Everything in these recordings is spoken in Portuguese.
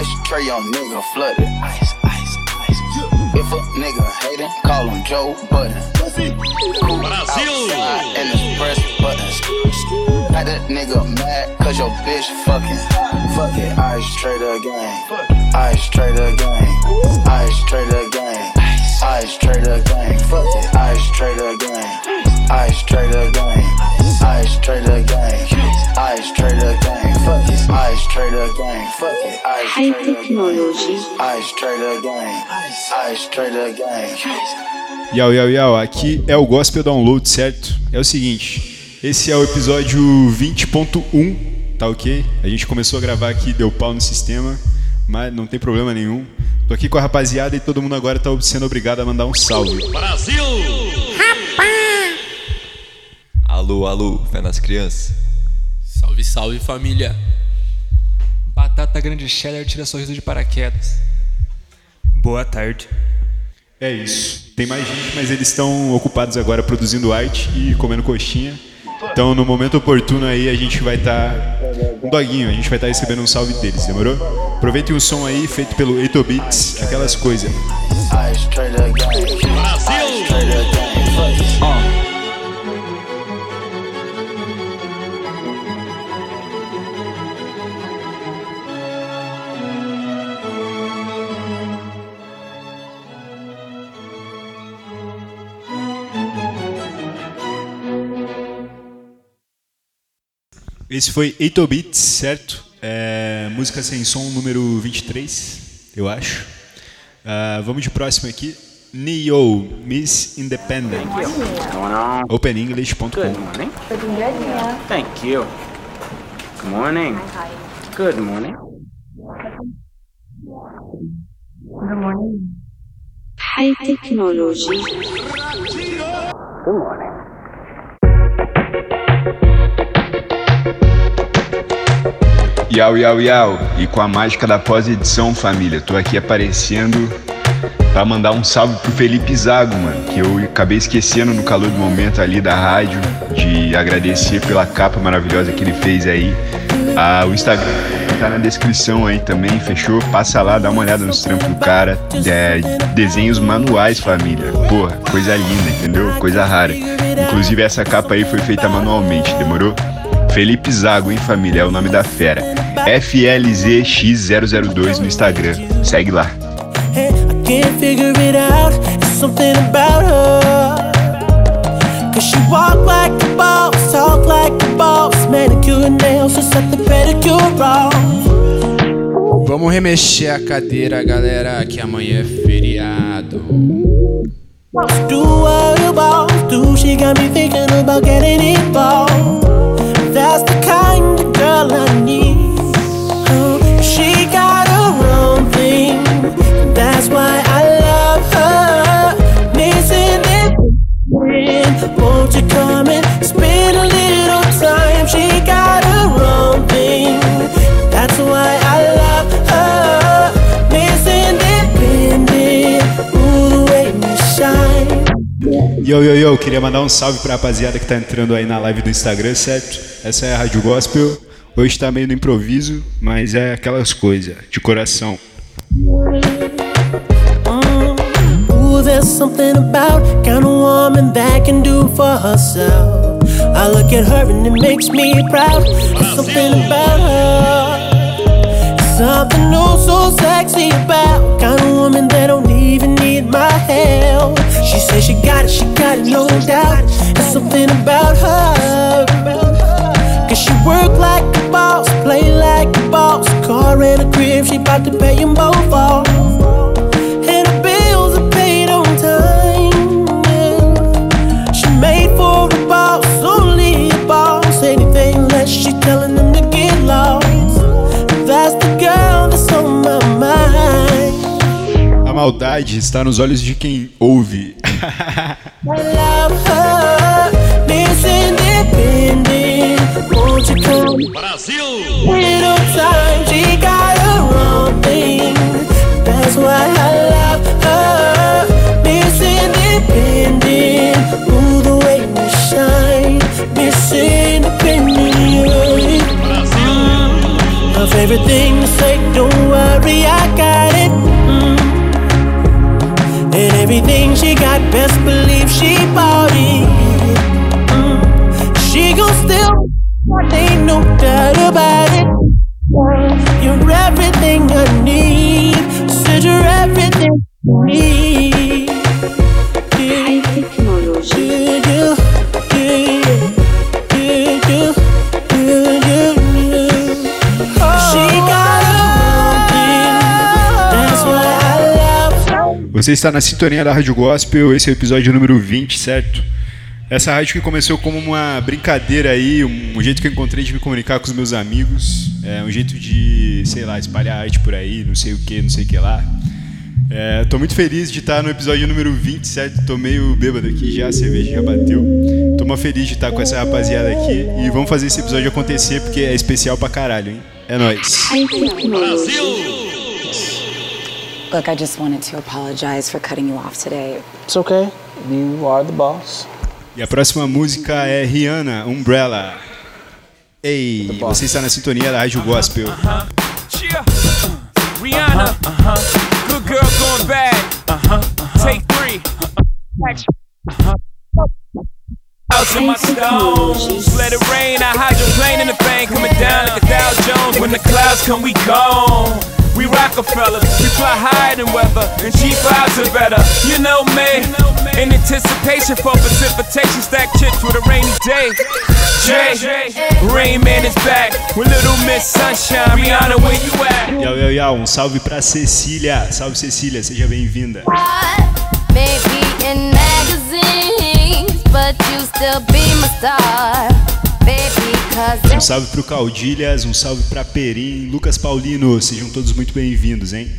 Ice tray on nigga flooded. Ice, ice, ice. If a nigga hating, call him Joe. Cool outside and the press buttons. Got that nigga mad cause your bitch fucking. Fuck it, ice trader gang. Ice trader gang. Ice trader gang. Ice trader gang. Fuck it, ice trader gang. Ice trader gang. Ice trader gang. Ice trader gang. Ice trader gang. Fuck it, ice High trader. Technology. Ice trader gang. Ice trader gang. Yau, yau, yau, aqui é o Gospel Download, certo? É o seguinte, esse é o episódio 20.1, tá ok? A gente começou a gravar aqui, deu pau no sistema, mas não tem problema nenhum. Tô aqui com a rapaziada e todo mundo agora tá sendo obrigado a mandar um salve. Alô, alô, fé nas crianças. Salve, salve família. Batata grande cheddar tira sorriso de paraquedas. Boa tarde. É isso. Tem mais gente, mas eles estão ocupados agora produzindo arte e comendo coxinha. Então, no momento oportuno aí, a gente vai estar. um doguinho, a gente vai estar recebendo um salve deles, demorou? Aproveitem o som aí, feito pelo 8 Beats, aquelas coisas. Ice trader Esse foi 8 Beats, certo? É, música sem som número 23, eu acho. Ah, vamos de próximo aqui. Neo, Miss Independent. OpenEnglish.com. Good morning. Thank you. Good morning. Good morning. High Technology. Good morning. Yau, yau, yau. E com a mágica da pós-edição, família, tô aqui aparecendo pra mandar um salve pro Felipe Zago, mano, que eu acabei esquecendo no calor do momento ali da rádio, de agradecer pela capa maravilhosa que ele fez aí. Ah, o Instagram tá na descrição aí também, fechou? Passa lá, dá uma olhada nos trampos do cara. É, desenhos manuais, família. Porra, coisa linda, entendeu? Coisa rara. Inclusive essa capa aí foi feita manualmente, demorou? Felipe Zago, hein, família? É o nome da fera. FLZX002 no Instagram. Segue lá. Vamos remexer a cadeira, galera, que amanhã é feriado. Do what you do. She got me thinking about getting involved. That's the kind of girl I need. She got her own Yo, yo, yo, queria mandar um salve pra rapaziada que tá entrando aí na live do Instagram, certo? Essa é a Rádio Gospel. Hoje tá meio no improviso, mas é aquelas coisas, de coração. Ooh, there's something about kind of woman that can do for herself. I look at her and it makes me proud. There's something about her. Something oh so sexy about kind of woman that don't even need my help. She says she got it, she got it, no doubt. There's something about her. Cause she work like a boss, play like a boss. Car and a crib, she bout to pay them both off. And her bills are paid on time. She made for a boss, only a boss. Anything less, she telling them to get lost. Ooh, the way you shine, Miss Independent. Her favorite thing to say, don't worry, I got it. Everything she got, best believe she bought it. Mm. She gon' still, ain't no doubt about it. You're everything I need. Said you're everything I need. Você está na sintonia da Rádio Gospel, esse é o episódio número 20, certo? Essa rádio que começou como uma brincadeira aí, um, jeito que eu encontrei de me comunicar com os meus amigos, é, um jeito de, sei lá, espalhar arte por aí, não sei o que, não sei o que lá. É, muito feliz de estar no episódio número 20, certo? Tô meio bêbado aqui já, a cerveja já bateu. Tô muito feliz de estar com essa rapaziada aqui e vamos fazer esse episódio acontecer porque é especial pra caralho, hein? É nóis. Technology. Look, I just wanted to apologize for cutting you off today. It's okay. You are the boss. E a próxima música é Rihanna, Umbrella. Ei, você está na sintonia da Rádio Gospel. Yeah. Rihanna. Good girl going bad. Take three. House in my stones. Let it rain. I hydroplane in the bank. Coming down like a Dow Jones. When the clouds come, we gone. We Rockefellers, we fly higher than weather, and cheap vibes are better. You know me, in anticipation for precipitation, stack chips with a rainy day. Jay, Rain Man is back with Little Miss Sunshine. Rihanna, where you at? Yau, yau, yau, um salve pra Cecília. Salve Cecília, seja bem-vinda. Maybe in magazines, but you still be my star. Baby, Um salve pro Caudilhas, um salve pra Perim, Lucas Paulino, sejam todos muito bem-vindos, hein?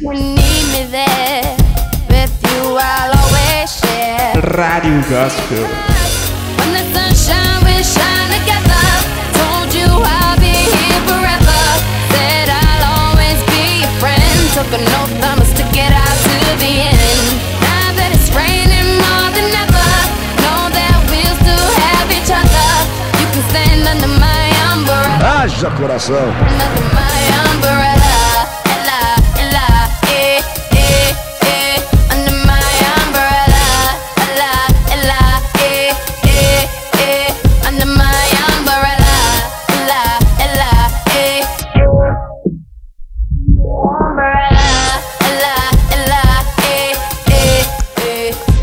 Rádio Gospel. When the sunshine, we shine together. Told you I'll be here forever. Said I'll always be your friend. Took an oath, stick it out to the end. Eh,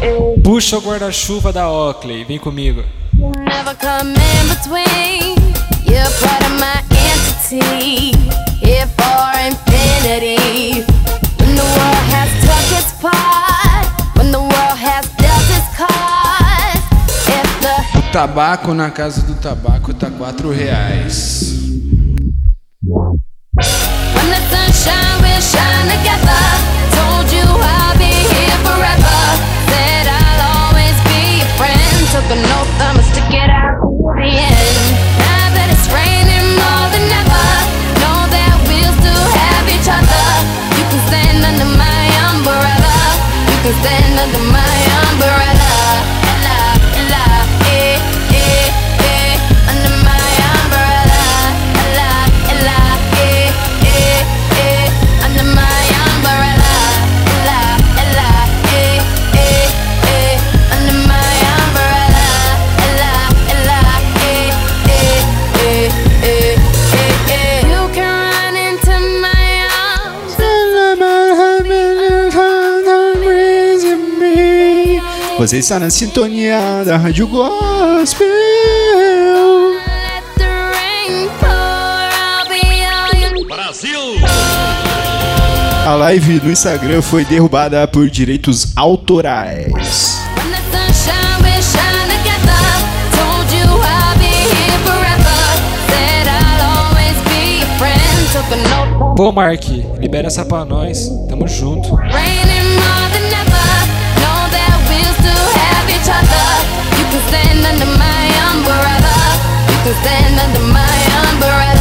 eh. Puxa o guarda-chuva da Oakley, vem comigo. Never come in between. Here for infinity. When the world has took its part. When the world has dealt its cards. If the O tabaco na casa do tabaco tá quatro reais. You can Você está na sintonia da Rádio Gospel. You A live no Instagram foi derrubada por direitos autorais. Pô, Mark, libera essa pra nós. Tamo junto. Stand under my umbrella.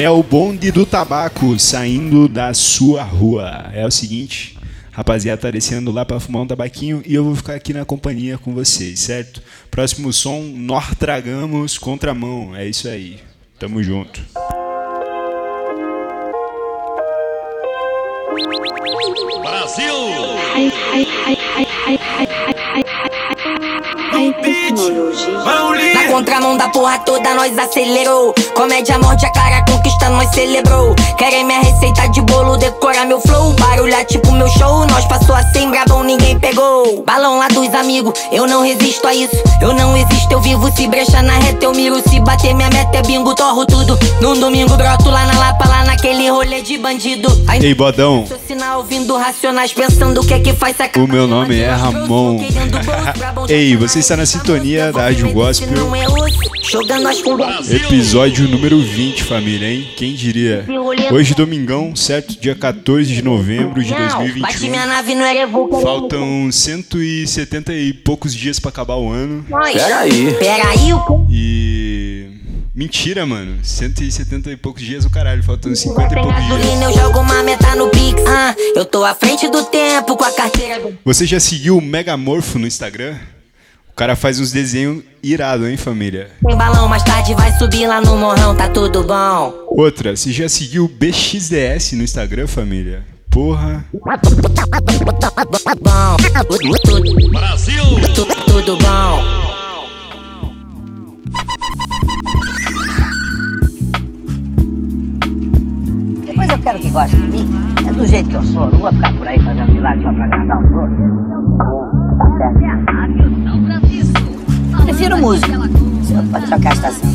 É o bonde do tabaco saindo da sua rua. É o seguinte, rapaziada, tá descendo lá pra fumar um tabaquinho e eu vou ficar aqui na companhia com vocês, certo? Próximo som, nós tragamos contramão. É isso aí. Tamo junto. Brasil! Na contramão da porra toda, nós acelerou. Comédia morde a cara, conquista nós celebrou. Querem minha receita de bolo, decorar meu flow. Barulhar tipo meu show, nós passou assim, brabão, ninguém pegou. Balão lá dos amigos, eu não resisto a isso. Eu não existo, eu vivo. Se brecha na reta, eu miro. Se bater minha meta é bingo, torro tudo. Num domingo, broto lá na Lapa, lá naquele rolê de bandido. Aí, Ei, bodão. sinal ouvindo racionais, pensando o que é que faz sacar. O meu nome é Ramon. Ei, você está na sintonia da Rádio Gospel. Episódio número 20, família, hein? Quem diria? Hoje, domingão, certo? Dia 14 de novembro de Bate 2021. minha nave no Erevuca. Faltam 170 e poucos dias pra acabar o ano. Peraí, o E. Mentira, mano. 170 e poucos dias o caralho, faltando 50 e poucos eu dias. jogo uma meta no Pix. Ah, eu tô à frente do tempo com a carteira. Você já seguiu o Megamorfo no Instagram? O cara faz uns desenhos irado, hein, família? Tem balão, mais tarde vai subir lá no morrão, tá tudo bom. Outra, você já seguiu o BXDS no Instagram, família? Porra. Brasil! Tudo, tudo bom. Depois eu quero que goste de mim. É do jeito que eu sou. Não vou ficar por aí fazendo milagre só pra agradar os outros. Prefiro música. Você pode trocar a estação.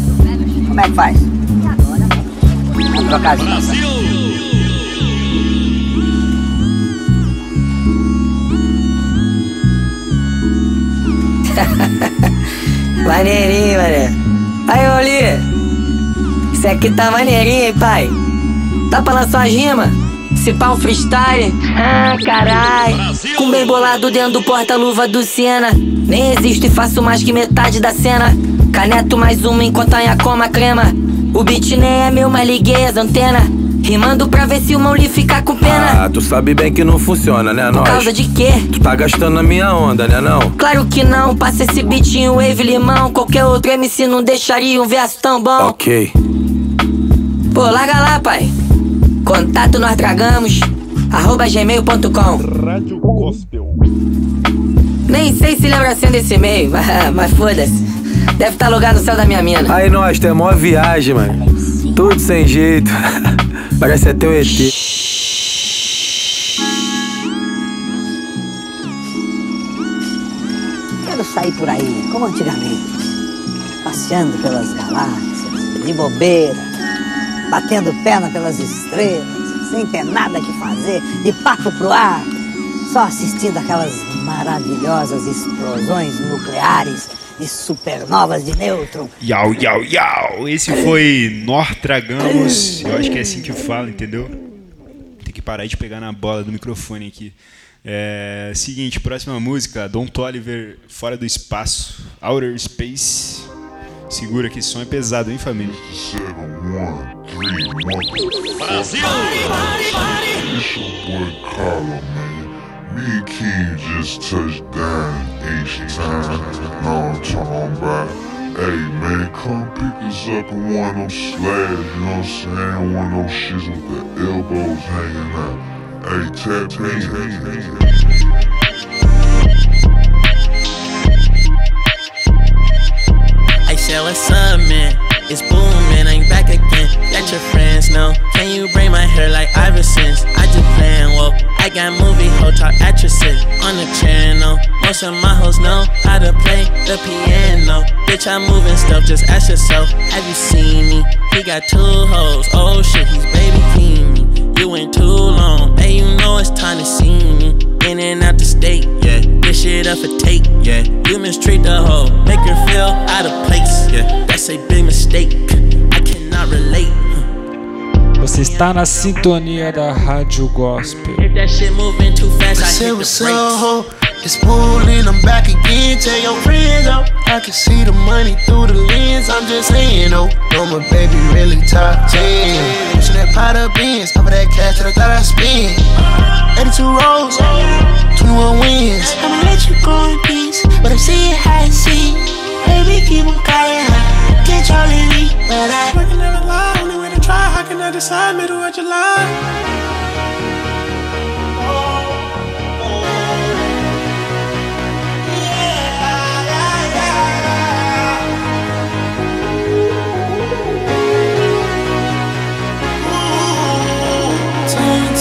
Como é que faz? Vamos trocar as estações. Maneirinho, mané. Aí, Oli. Isso aqui tá maneirinho, hein, pai? Dá pra lançar uma rima? Se pá um freestyle? Ah, carai. Com bem bolado dentro do porta-luva do Siena. Nem existo e faço mais que metade da cena. Caneto mais uma enquanto a coma crema. O beat nem é meu, mas liguei as antenas. Rimando pra ver se o mão lhe ficar com pena. Ah, tu sabe bem que não funciona, né, Por nós? causa de quê? Tu tá gastando a minha onda, né, não? Claro que não, passa esse beatinho, wave limão. Qualquer outro MC não deixaria um verso tão bom. Ok. Pô, larga lá, pai. Contato nós tragamos, arroba gmail.com. Rádio Gospel. Nem sei se lembra assim desse e-mail, mas, mas foda-se. Deve estar logado no céu da minha mina. Aí nós, tem mó viagem, mano. Tudo sem jeito. Parece até o ET. Quero sair por aí, como antigamente. Passeando pelas galáxias, de bobeira, batendo perna pelas estrelas, sem ter nada que fazer, de papo pro ar, só assistindo aquelas maravilhosas explosões nucleares de supernovas de nêutron. Yau, yau, yau. Esse foi Nor Tragamos. Eu acho que é assim que fala, entendeu? Tem que parar de pegar na bola do microfone aqui. É, seguinte, próxima música, Don Toliver, Fora do Espaço, Outer Space. Segura que esse som é pesado, hein, família? Brasil! Me King just touched down H-Time. Know what I'm talking about. Hey, man, come pick us up in one of them slabs, you know what I'm saying? One of those shits with the elbows hanging out. Hey, tap in. I said, what's up, man? It's booming, I'm back again. Let your friends know. Can you bring my hair like Iverson's? I just playing, whoa. I got movie hotel actresses on the channel. Most of my hoes know how to play the piano. Bitch, I'm moving stuff, just ask yourself, have you seen me? He got two hoes, oh shit, he's baby king me. You went too long, hey, you know it's time to see me. In and out the state, yeah. This shit up for take, yeah. You mistreat the hoe, make her feel out of place, yeah. That's a big mistake. I cannot relate. Você está na sintonia da Rádio Gospel. If that shit moving too fast, I Say hit what's the brakes. It's pulling, I'm back again. Tell your friends, oh, I can see the money through the lens. I'm just saying, oh, no, my baby really top 10. Pushing that pot of beans, top of that cash that I thought I spent. 82 rolls, 21 wins. I'ma let you go in peace, but I'm seeing how I see. Baby, keep on calling high, controlling me, but I. Working never lie, only way to try. How can I decide middle of July?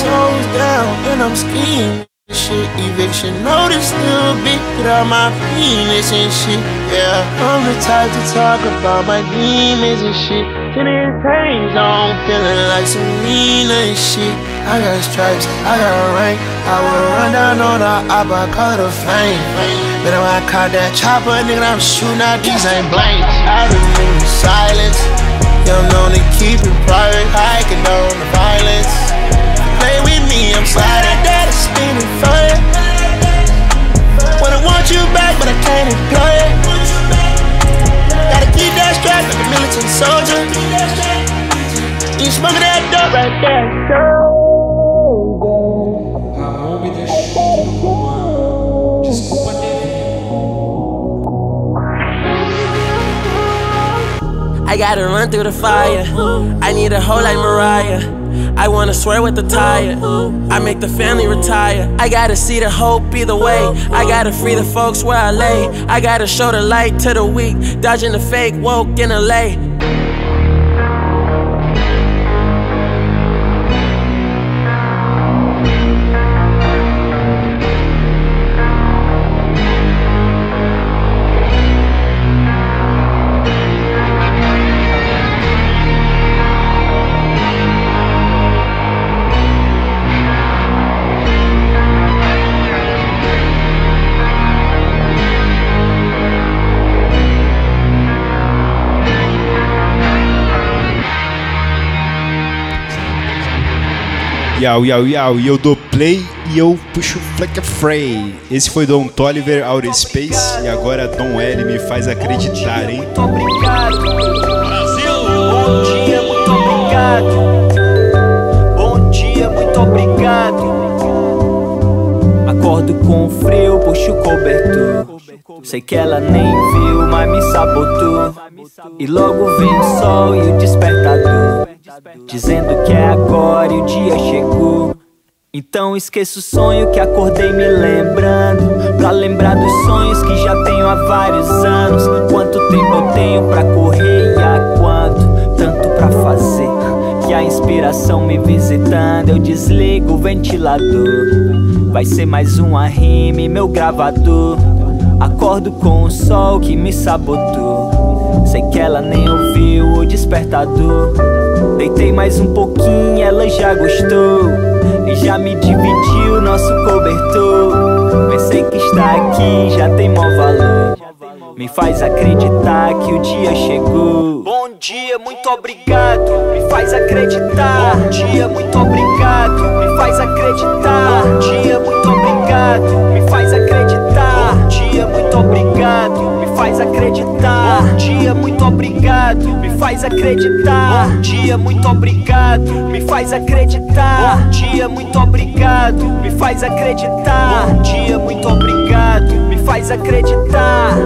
Toes down, and I'm skiing. Shit, eviction notice still big without my penis and shit. Yeah, I'm the type to talk about my demons and shit. Till it hangs on, feeling like some Nina and shit. I got stripes, I got rank. I will run down on the op, I call the flame. But when I caught that chopper, nigga, I'm shooting out these ain't blanks. I been in silence. Young known to keep it private, I condone the violence. I'm sliding down the spinning fire. Wanna want you back, but I can't employ it. Gotta keep that strap like a militant soldier. You smoking that dope right there. I gotta run through the fire. I need a hole like Mariah. I wanna swear with the tire. I make the family retire. I gotta see the hope either way. I gotta free the folks where I lay. I gotta show the light to the weak. Dodging the fake woke in LA. Yau, yau, yau. E eu dou play e eu puxo Fleck Frey. Esse foi Don Toliver Outer Space e agora Dom L me faz acreditar, hein? obrigado. Bom dia, muito obrigado. Bom dia, muito obrigado. Acordo com frio, puxo o cobertor. Sei que ela nem viu, mas me sabotou. E logo vem o sol e. Dizendo que é agora e o dia chegou. Então esqueço o sonho que acordei me lembrando. Pra lembrar dos sonhos que já tenho há vários anos. Quanto tempo eu tenho pra correr e há quanto? Tanto pra fazer. Que a inspiração me visitando, eu desligo o ventilador. Vai ser mais uma rime, meu gravador. Acordo com o sol que me sabotou. Sei que ela nem ouviu o despertador. Deitei mais um pouquinho, ela já gostou. E já me dividiu nosso cobertor. Pensei que estar aqui já tem mó valor. Me faz acreditar que o dia chegou. Bom dia, muito obrigado. Me faz acreditar. Bom dia, muito obrigado. Me faz acreditar. Bom dia, muito obrigado. Me faz acreditar. Bom dia, muito obrigado. Faz acreditar. Bom dia, muito obrigado. Me faz acreditar. Bom dia, muito obrigado. Me faz acreditar. Bom dia, muito obrigado. Me faz acreditar. Bom dia, muito obrigado. Me faz acreditar.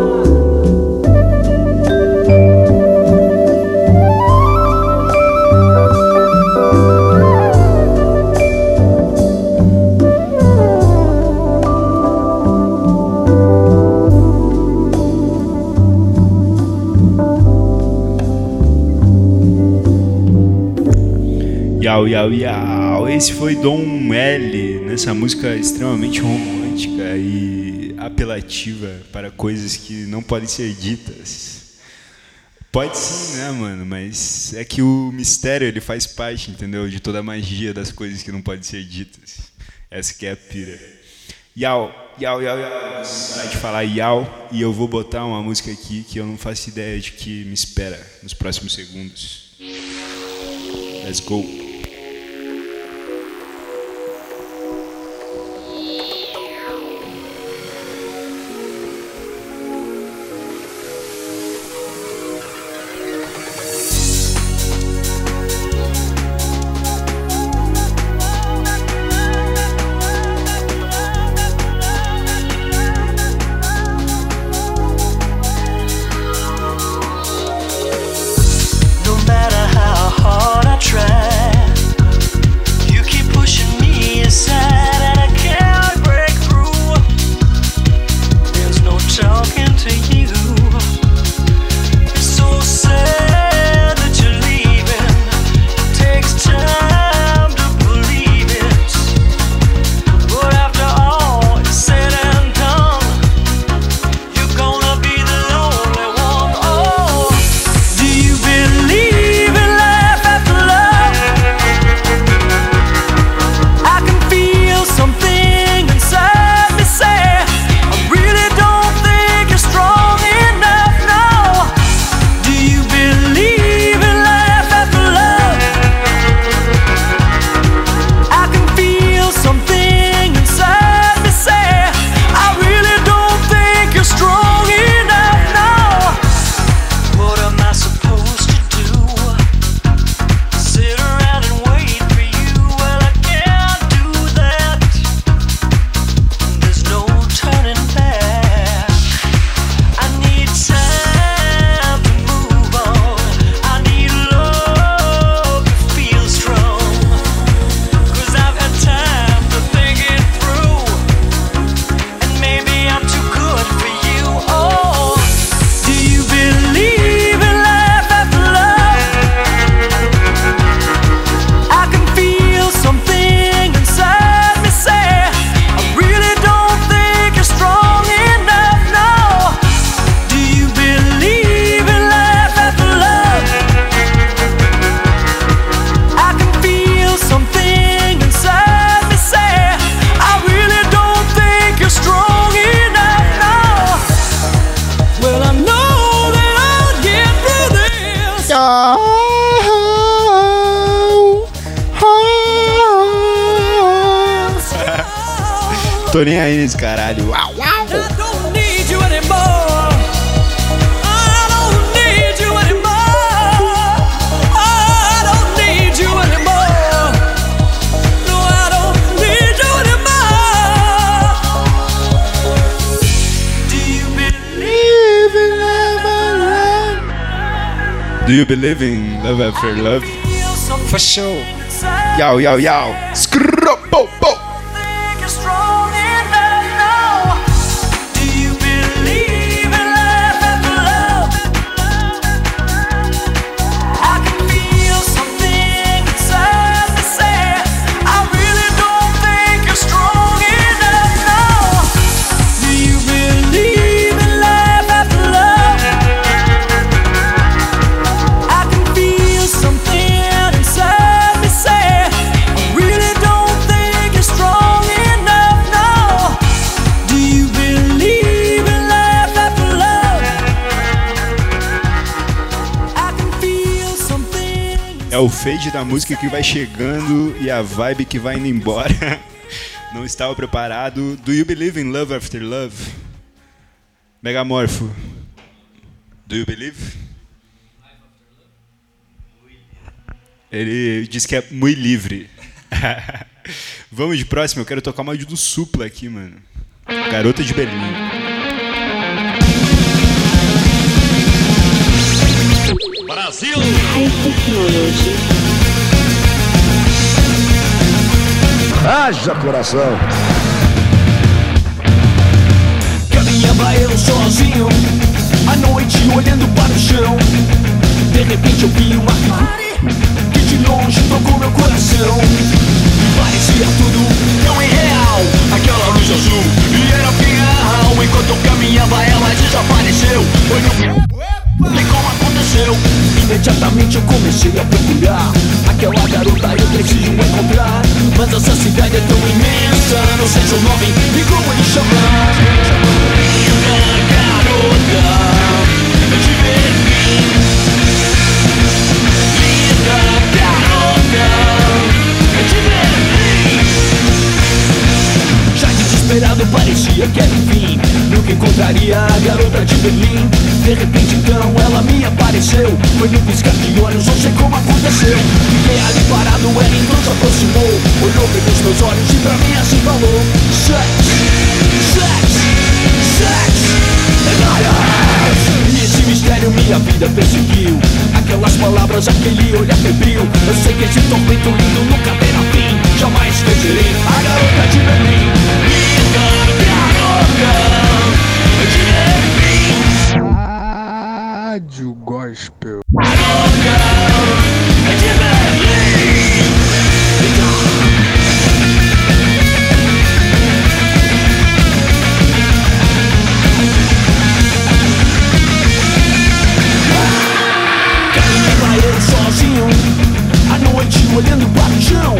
Yau, yau, yau. Esse foi Dom L nessa música extremamente romântica e apelativa para coisas que não podem ser ditas. Pode sim, né, mano? Mas é que o mistério ele faz parte, entendeu? De toda a magia das coisas que não podem ser ditas. Essa que é a pira. Yau, yau, yau, yau. Parar de falar yau e eu vou botar uma música aqui que eu não faço ideia de que me espera nos próximos segundos. Let's go. Do you believe in love after love? For sure. Yau, yau, yau. Skrrro, É o fade da música que vai chegando e a vibe que vai indo embora. Não estava preparado. Do you believe in love after love? Megamorfo. Do you believe? Ele diz que é muito livre. Vamos de próximo, eu quero tocar uma do Supla aqui, mano. Garota de Berlim. Brasil! Haja coração! Caminhava eu sozinho, à noite olhando para o chão. De repente eu vi uma figura que de longe tocou meu coração. E parecia tudo tão irreal, aquela luz azul e era final. Enquanto eu caminhava, ela desapareceu. Foi no como aconteceu? Imediatamente eu comecei a procurar Aquela garota eu preciso encontrar Mas essa cidade é tão imensa Não sei seu nome e como lhe chamar Linda garota de Berlim Linda garota de Berlim Já desesperado parecia que era o fim. Nunca encontraria a garota de Berlim. De repente então ela me apareceu. Foi num piscar de olhos, não sei como aconteceu. Fiquei ali parado, ela então se aproximou. Olhou bem nos meus olhos e pra mim assim falou. Sex, sex, sex liars. E esse mistério minha vida perseguiu. Aquelas palavras, aquele olhar febril. Eu sei que esse tormento lindo nunca terá fim. Jamais esquecerei a garota de Berlim Rádio Gospel. sozinho noite olhando para o chão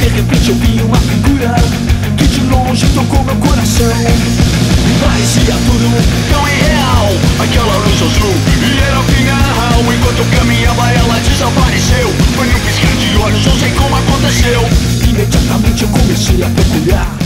De repente eu vi uma figura Que de longe tocou meu coração. Parecia tudo tão irreal Aquela luz azul e era o final Enquanto eu caminhava ela desapareceu. Foi num piscar de olhos, não sei como aconteceu. Imediatamente eu comecei a procurar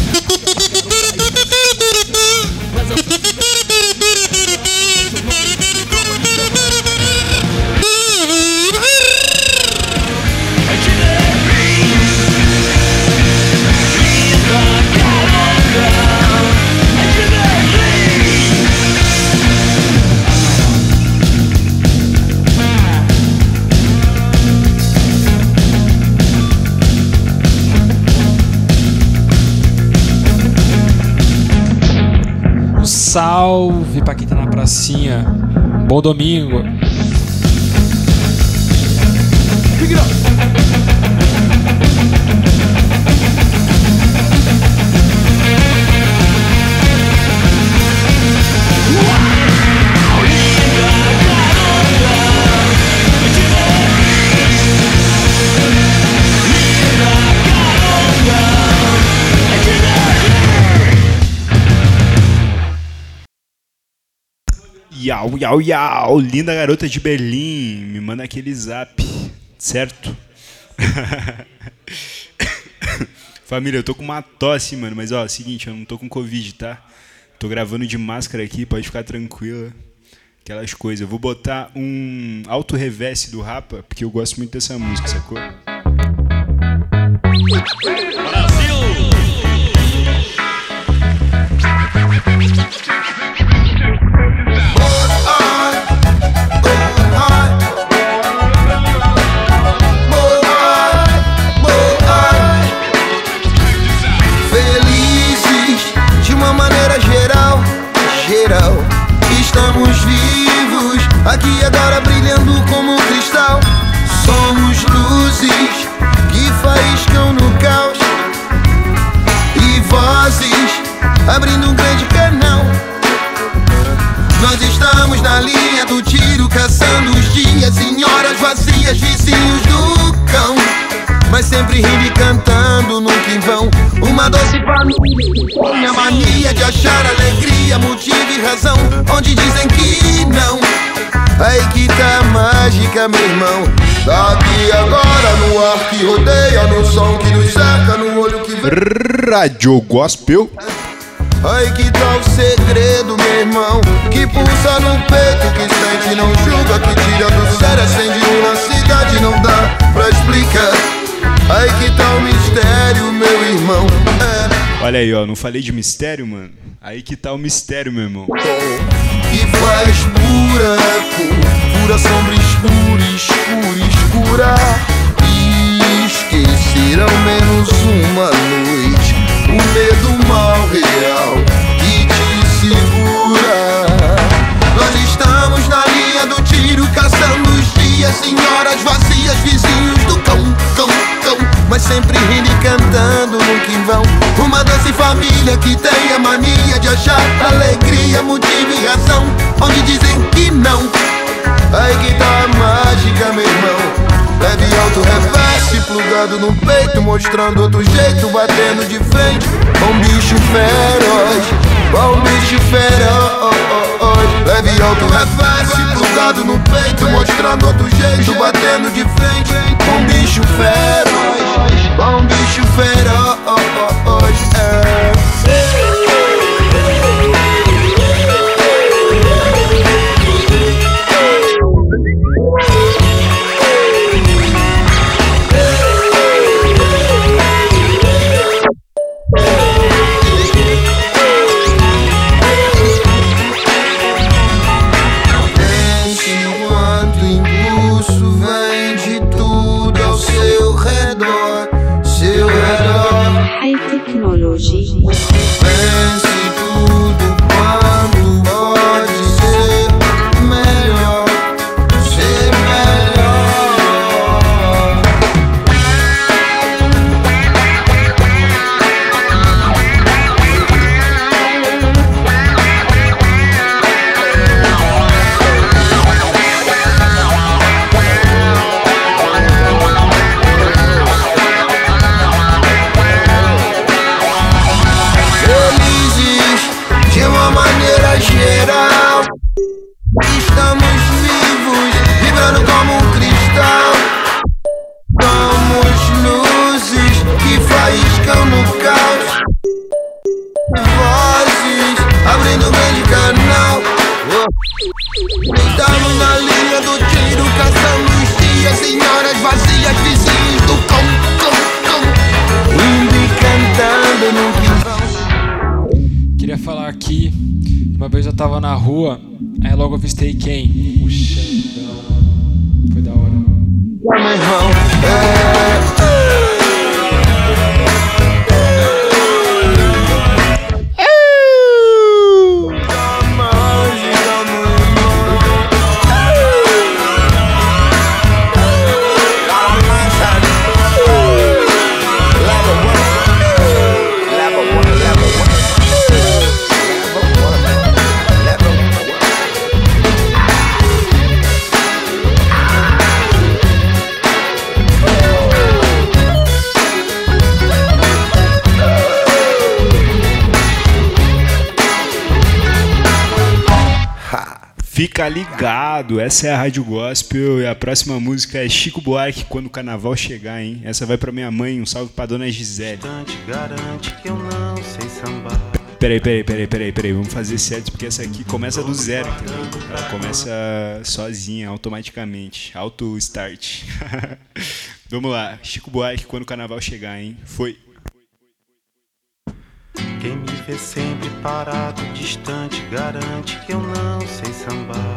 salve pra quem tá na pracinha. Bom domingo. Yau, yau, yau. Linda garota de Berlim. Me manda aquele zap. Certo? Família, eu tô com uma tosse, mano, mas ó, seguinte, eu não tô com Covid, tá? Tô gravando de máscara aqui, pode ficar tranquila. Aquelas coisas. Eu vou botar um alto revesse do Rapa, porque eu gosto muito dessa música, sacou? Felizes aqui agora brilhando como cristal. Somos luzes que faiscam no caos e vozes abrindo um grande canal. Nós estamos na linha do tiro, caçando os dias em horas vazias, vizinhos do cão. Mas sempre rindo e cantando, nunca em vão. Uma doce família, minha mania de achar alegria, motivo e razão, onde dizem que não. Aí que tá a mágica, meu irmão. Daqui agora no ar que rodeia, no som que nos cerca, no olho que vê. Rádio Gospel. Ai que tal o segredo, meu irmão Que pulsa no peito, que sente, não julga Que tira do sério, acende Ai que tal o mistério, meu irmão É Olha aí, ó, não falei de mistério, mano? Aí que tá o mistério, meu irmão. que faz pura cor Pura sombra escura, escura, escura E esquecerão menos uma noite O medo mal real que te segura Nós estamos na linha do tiro Caçando os dias, senhoras vazias Vizinhos Sempre rindo e cantando nunca em vão Uma doce família que tem a mania de achar Alegria, motivo e razão. Onde dizem que não. Aí que tá a mágica, meu irmão Leve alto reverse, plugado no peito Mostrando outro jeito, batendo de frente. Um bicho feroz um bicho feroz. Leve alto reverse, plugado no peito Mostrando outro jeito, batendo de frente. Um bicho feroz um bicho feroz. Pense avistei quem? Ligado, essa é a Rádio Gospel e a próxima música é Chico Buarque, Quando o Carnaval Chegar, hein? Essa vai pra minha mãe, um salve pra dona Gisele. Garante que eu não sei sambar. Peraí, peraí, peraí, peraí, peraí, vamos fazer certo, porque essa aqui começa do zero, entendeu? Ela começa sozinha, automaticamente, auto start. vamos lá, Chico Buarque, Quando o Carnaval Chegar, hein? Foi. Quem me vê sempre parado, distante, garante que eu não sei sambar.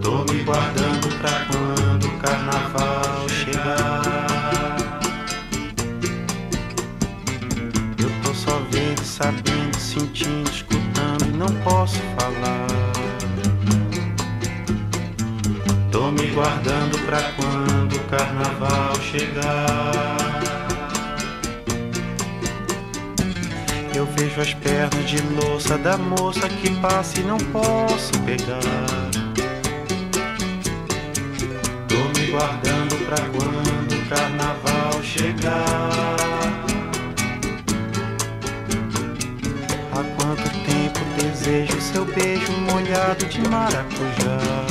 Tô me guardando pra quando o carnaval chegar. Eu tô só vendo, sabendo, sentindo, escutando e não posso falar. Tô me guardando pra quando o carnaval chegar. Vejo as pernas de louça da moça que passa e não posso pegar. Tô me guardando pra quando o carnaval chegar. Há quanto tempo desejo seu beijo molhado de maracujá.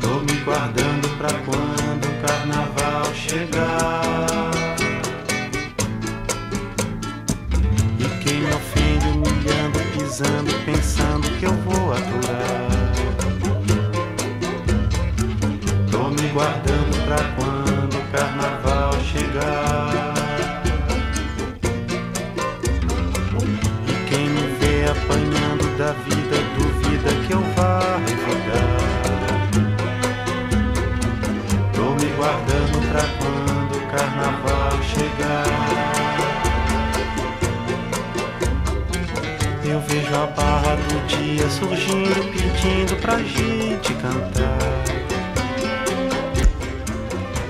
Tô me guardando pra quando o carnaval chegar. Quem me ofende, humilhando, pisando, pensando que eu vou aturar. Tô me guardando pra quando o carnaval chegar. E quem me vê apanhando da vida, duvida que eu vá revidar. Tô me guardando pra quando o carnaval chegar. Eu vejo a barra do dia surgindo, pedindo pra gente cantar.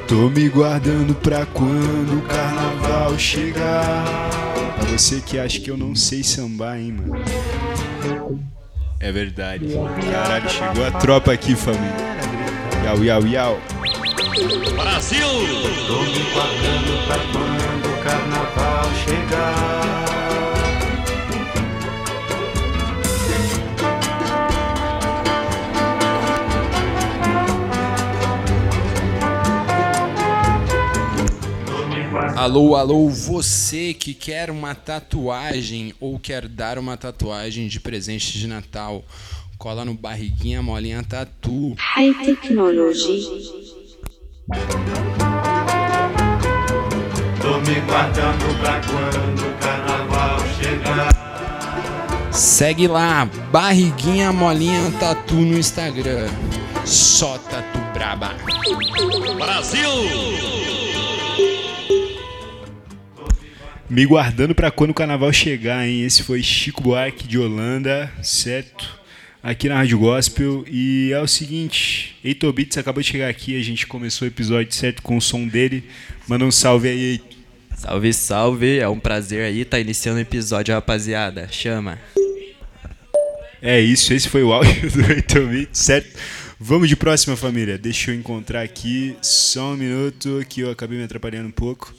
Tô me guardando pra quando o carnaval chegar. Pra você que acha que eu não sei sambar, hein, mano. É verdade. Caralho, chegou a tropa aqui, família. Yau, yau, yau. Brasil! Tô me guardando pra quando o carnaval chegar. Alô, alô, você que quer uma tatuagem ou quer dar uma tatuagem de presente de Natal, cola no Barriguinha Molinha Tatu. High Technology. Tô me guardando pra quando o carnaval chegar. Segue lá, Barriguinha Molinha Tatu no Instagram. Só tatu braba. Brasil! Me guardando pra quando o carnaval chegar, hein? Esse foi Chico Buarque de Holanda, certo? Aqui na Rádio Gospel. E é o seguinte, Heitor Beats acabou de chegar aqui, a gente começou o episódio, certo? Com o som dele. Manda um salve aí, Heitor. Salve, salve. É um prazer aí tá iniciando o episódio, rapaziada. Chama. É isso, esse foi o áudio do Heitor Beats, certo? Vamos de próxima, família. Deixa eu encontrar aqui só um minuto que eu acabei me atrapalhando um pouco.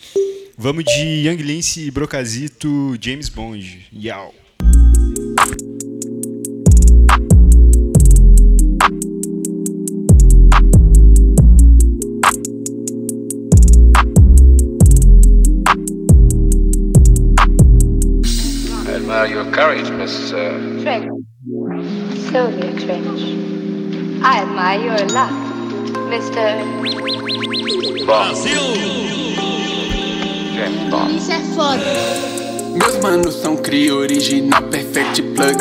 Vamos de Young Lince e Brocazito, James Bond. Yau. I admire your courage, Miss. Uh, Trench. Sylvia Trench. I admire your luck, Mr. Brasil! Bond. Isso é foda. Meus manos são cria original, perfect plug.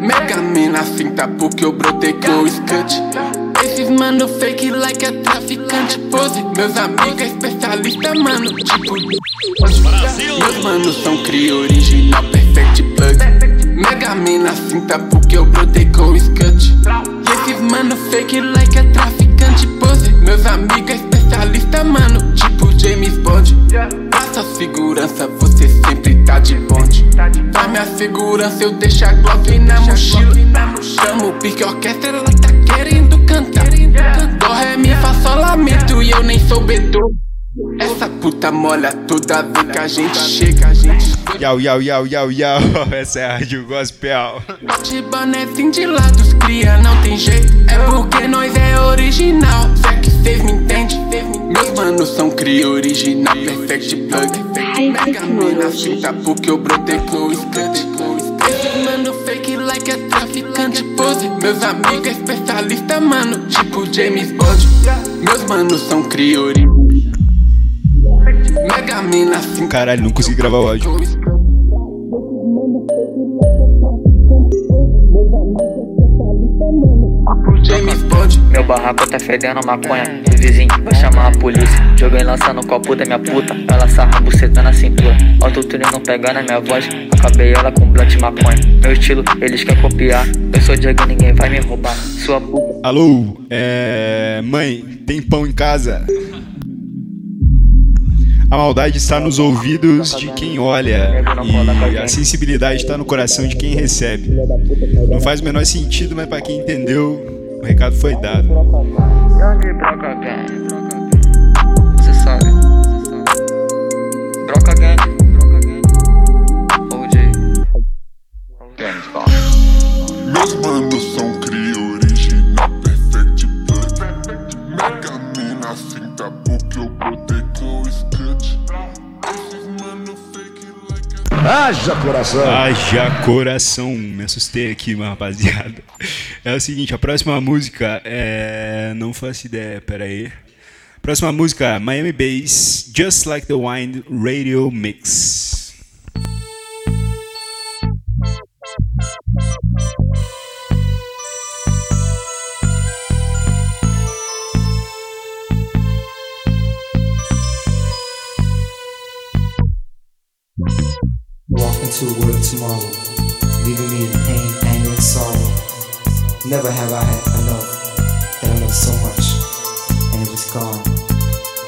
Mega Man na cinta porque eu brotei com o Scut. Esses mano fake like é traficante pose. Meus amigos é especialista, mano, tipo. Meus manos são cria original, perfect plug. Mega Man na cinta porque eu brotei com o Scut. E esses mano fake like é traficante pose. Meus amigos é especialista, mano, tipo James Bond. Passa segurança, você sempre tá de bonde. Pra minha segurança, eu deixo a glove na mochila. Chamo o pique orquestra, ela tá querendo cantar. Dó, ré, mi, fá, lamento e eu nem sou beto. Essa puta molha toda vez que a gente chega, a gente Yau, yau, yau, yau, yau. Essa é a Rádio Gospel. De bonezinho de lados cria, não tem jeito. É porque nós é original. Só que cês me entendem. Meus manos são cria original, perfect plug. Mega mina fita porque eu brotei com o scut. Esses mano fake like é traficante pose. Meus amigos é especialista, mano, tipo James Bond. Meus manos são cria original. Mega mina fita. Caralho, não consegui gravar o áudio. Barraco tá fedendo maconha. O vizinho vai chamar a polícia. Joguei lança no copo da minha puta. Ela sarra a buceta na cintura. Autotune não pega na minha voz. Acabei ela com blunt maconha. Meu estilo, eles querem copiar. Eu sou Diego, ninguém vai me roubar. Sua puta. Alô, é. Mãe, tem pão em casa? A maldade está nos ouvidos de quem olha e a sensibilidade está no coração de quem recebe. Não faz o menor sentido, mas para quem entendeu, o recado foi dado. Grande broca gang. Você sabe. Broca gang. Broca gang. OJ. Meus manos são cria original, perfect plug. Mega mina finta porque eu botei com o scut. Haja coração! Haja coração! Me assustei aqui, rapaziada. É o seguinte, a próxima música é. Não faço ideia, pera aí. Próxima música, Miami Bass, Just Like the Wind Radio Mix. Walk into a world tomorrow, leaving me in pain, anger, and sorrow. Never have I had enough, that I love so much, and it was gone,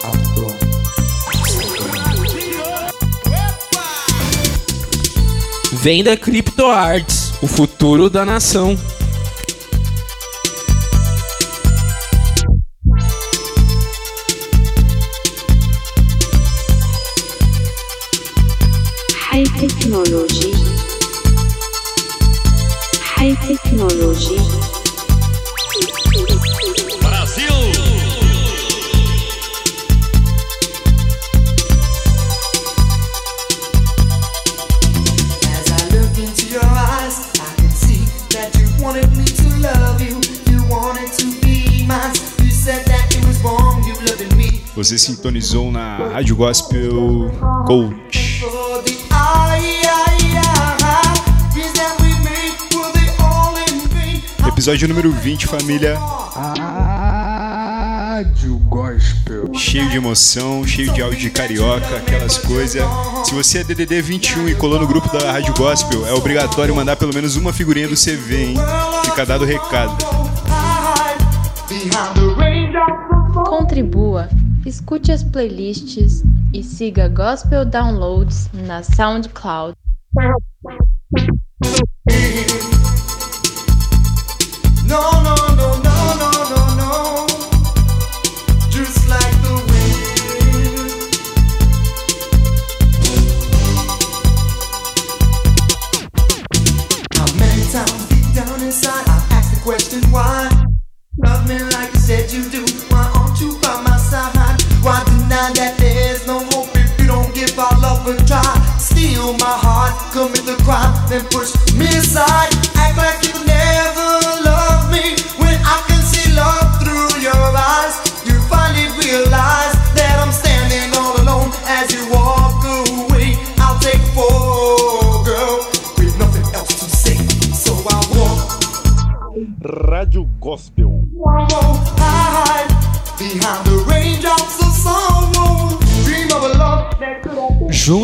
out the door. Venda CryptoArts, o futuro da nação. High technology. High technology. Brasil! As I look into your eyes, I can see that you wanted me to love you. You wanted to be mine. You said that it was wrong, you loving me. Você sintonizou na Rádio Gospel Coach. Episódio número 20, família. Rádio Gospel. Cheio de emoção, cheio de áudio de carioca, aquelas coisas. Se você é DDD 21 e colou no grupo da Rádio Gospel, é obrigatório mandar pelo menos uma figurinha do CV, hein? Fica dado o recado. Contribua, escute as playlists e siga Gospel Downloads na SoundCloud.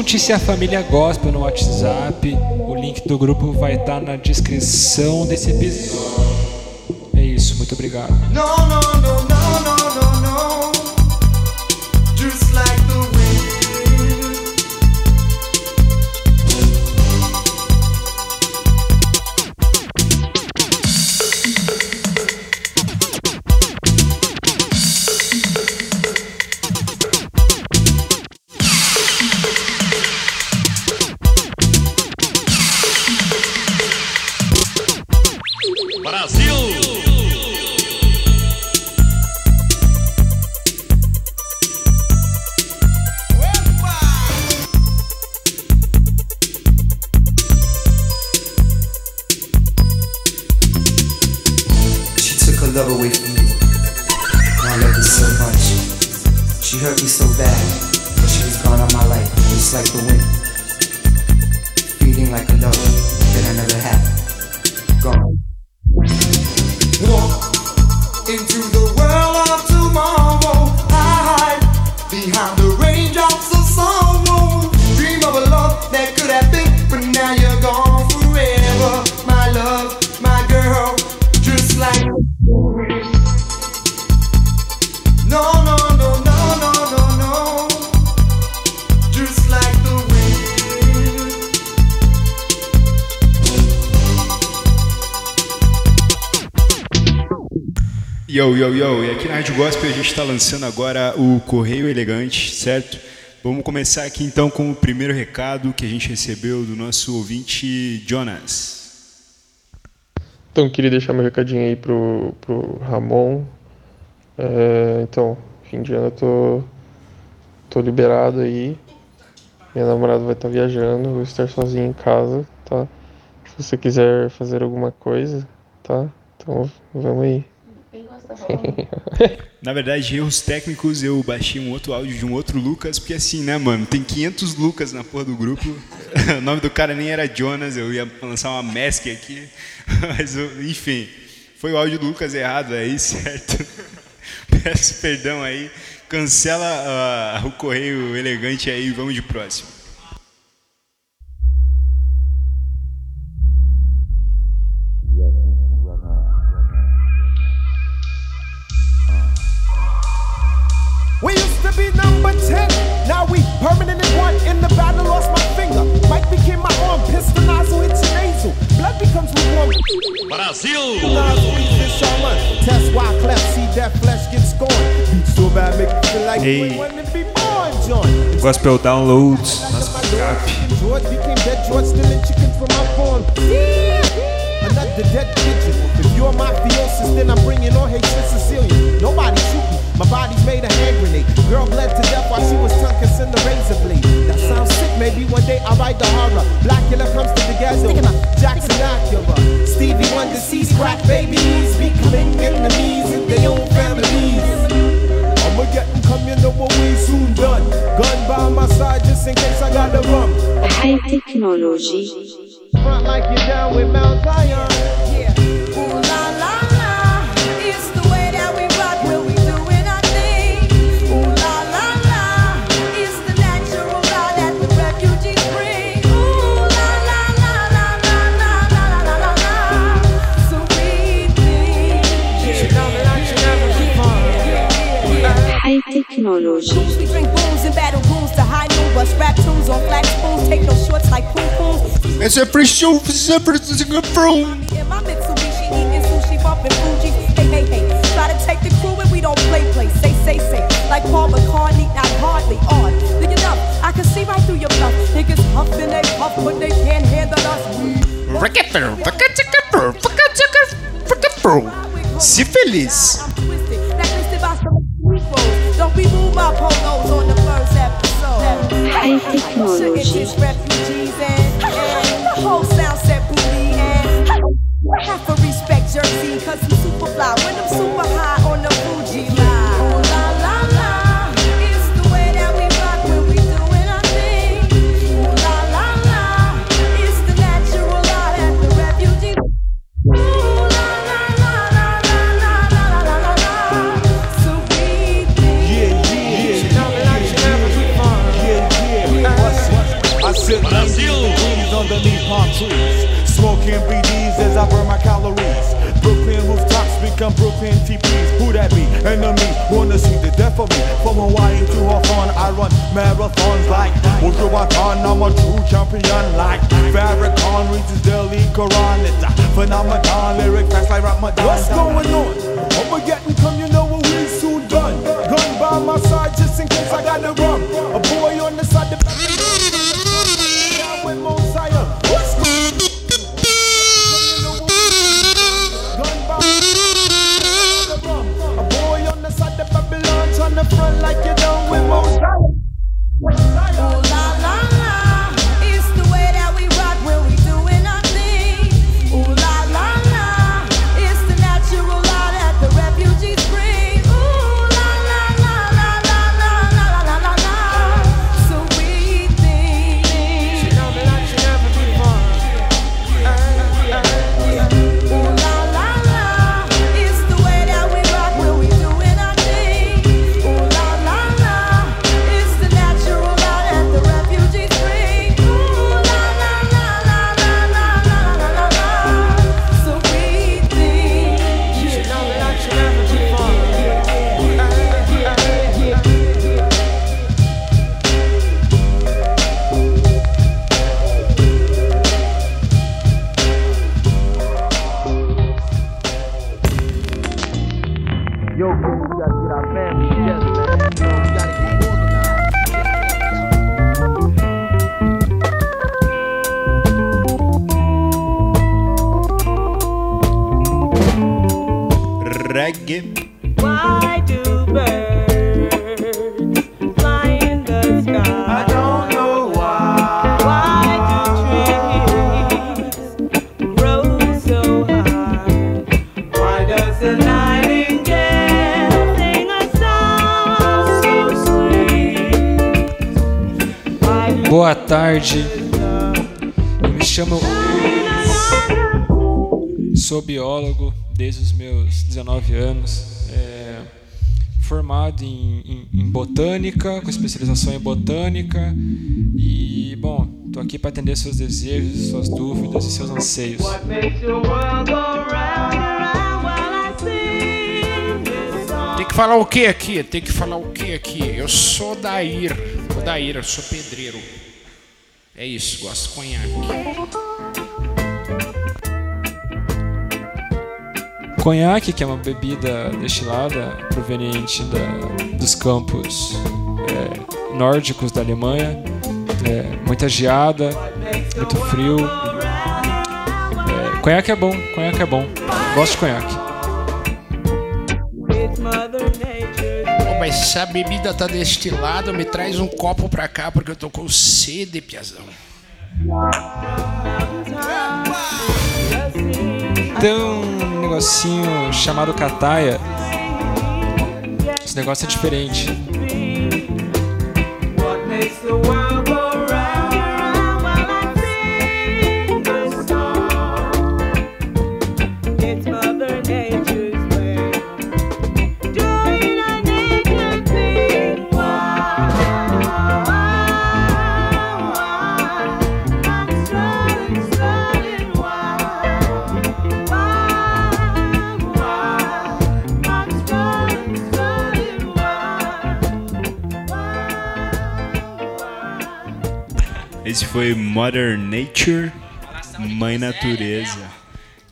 Junte-se à família Gospel no WhatsApp. O link do grupo vai estar na descrição desse episódio. É isso, muito obrigado. No, está lançando agora o Correio Elegante, certo? Vamos começar aqui então com o primeiro recado que a gente recebeu do nosso ouvinte Jonas. Então, queria deixar meu recadinho aí pro, pro Ramon. É, então, fim de ano eu tô, tô liberado aí. Minha namorada vai estar viajando, eu vou estar sozinho em casa, tá? Se você quiser fazer alguma coisa, tá? Então, vamos aí. Na verdade, erros técnicos, eu baixei um outro áudio de um outro Lucas, porque assim, né, mano, tem 500 Lucas na porra do grupo. o nome do cara nem era Jonas, eu ia lançar uma mask aqui. Mas, enfim, foi o áudio do Lucas errado aí, certo? Peço perdão aí. Cancela ah, o correio elegante aí e vamos de próximo. Shoot me. My body's made a hand grenade. Girl bled to death while she was kissing the razor blade. That sounds sick. Maybe one day I'll write the horror. Blackula comes to the ghetto. Jackson Acura. Stevie Wonder sees crack babies becoming enemies in their own families. I'ma come, you know what we soon done. Gun by my side just in case I gotta run. High technology. Front like you're down with Mount Zion. Technology. We drink booms in battle rooms to high noon, bust rap tunes on flat spoons, take no shorts like poom pooms. Esse é free show, esse é free In my Mitsubishi, eating sushi, bumping Fuji. Hey, hey, hey. Try to take the crew and we don't play, play. Say, say, say. Like Paul McCartney, not hardly on. Look it up, I can see right through your bluff. Niggas huffing they puff, but they can't handle us. Se feliz. Blacklisted Be polos on the first episode. High technology. Refugees and, and the whole sound set booty and half a respect jersey cause I'm super fly when I'm super high smoking BDs as I burn my calories. Brooklyn rooftops become Brooklyn TPs. Who that be? Enemy wanna see the death of me. From Hawaii to Hawthorne, I run marathons like Ultravatan. I'm a true champion like Farrakhan reads Delhi Quran. It's a phenomenon, lyric facts like Ramadan. What's going on? Botânica, com especialização em botânica. E, bom, tô aqui para atender seus desejos, suas dúvidas e seus anseios. Tem que falar o que aqui? Tem que falar o que aqui? Eu sou Dair. O Dair, eu sou pedreiro. É isso, gosto de conhaque. Conhaque, que é uma bebida destilada proveniente da- dos campos nórdicos da Alemanha. É, muita geada, muito frio. É, conhaque é bom, conhaque é bom. Gosto de conhaque. Mas se a bebida tá destilada, me traz um copo pra cá, porque eu tô com sede, piazão. Tem um negocinho chamado cataia. Esse negócio é diferente. Foi Mother Nature, Mãe Natureza.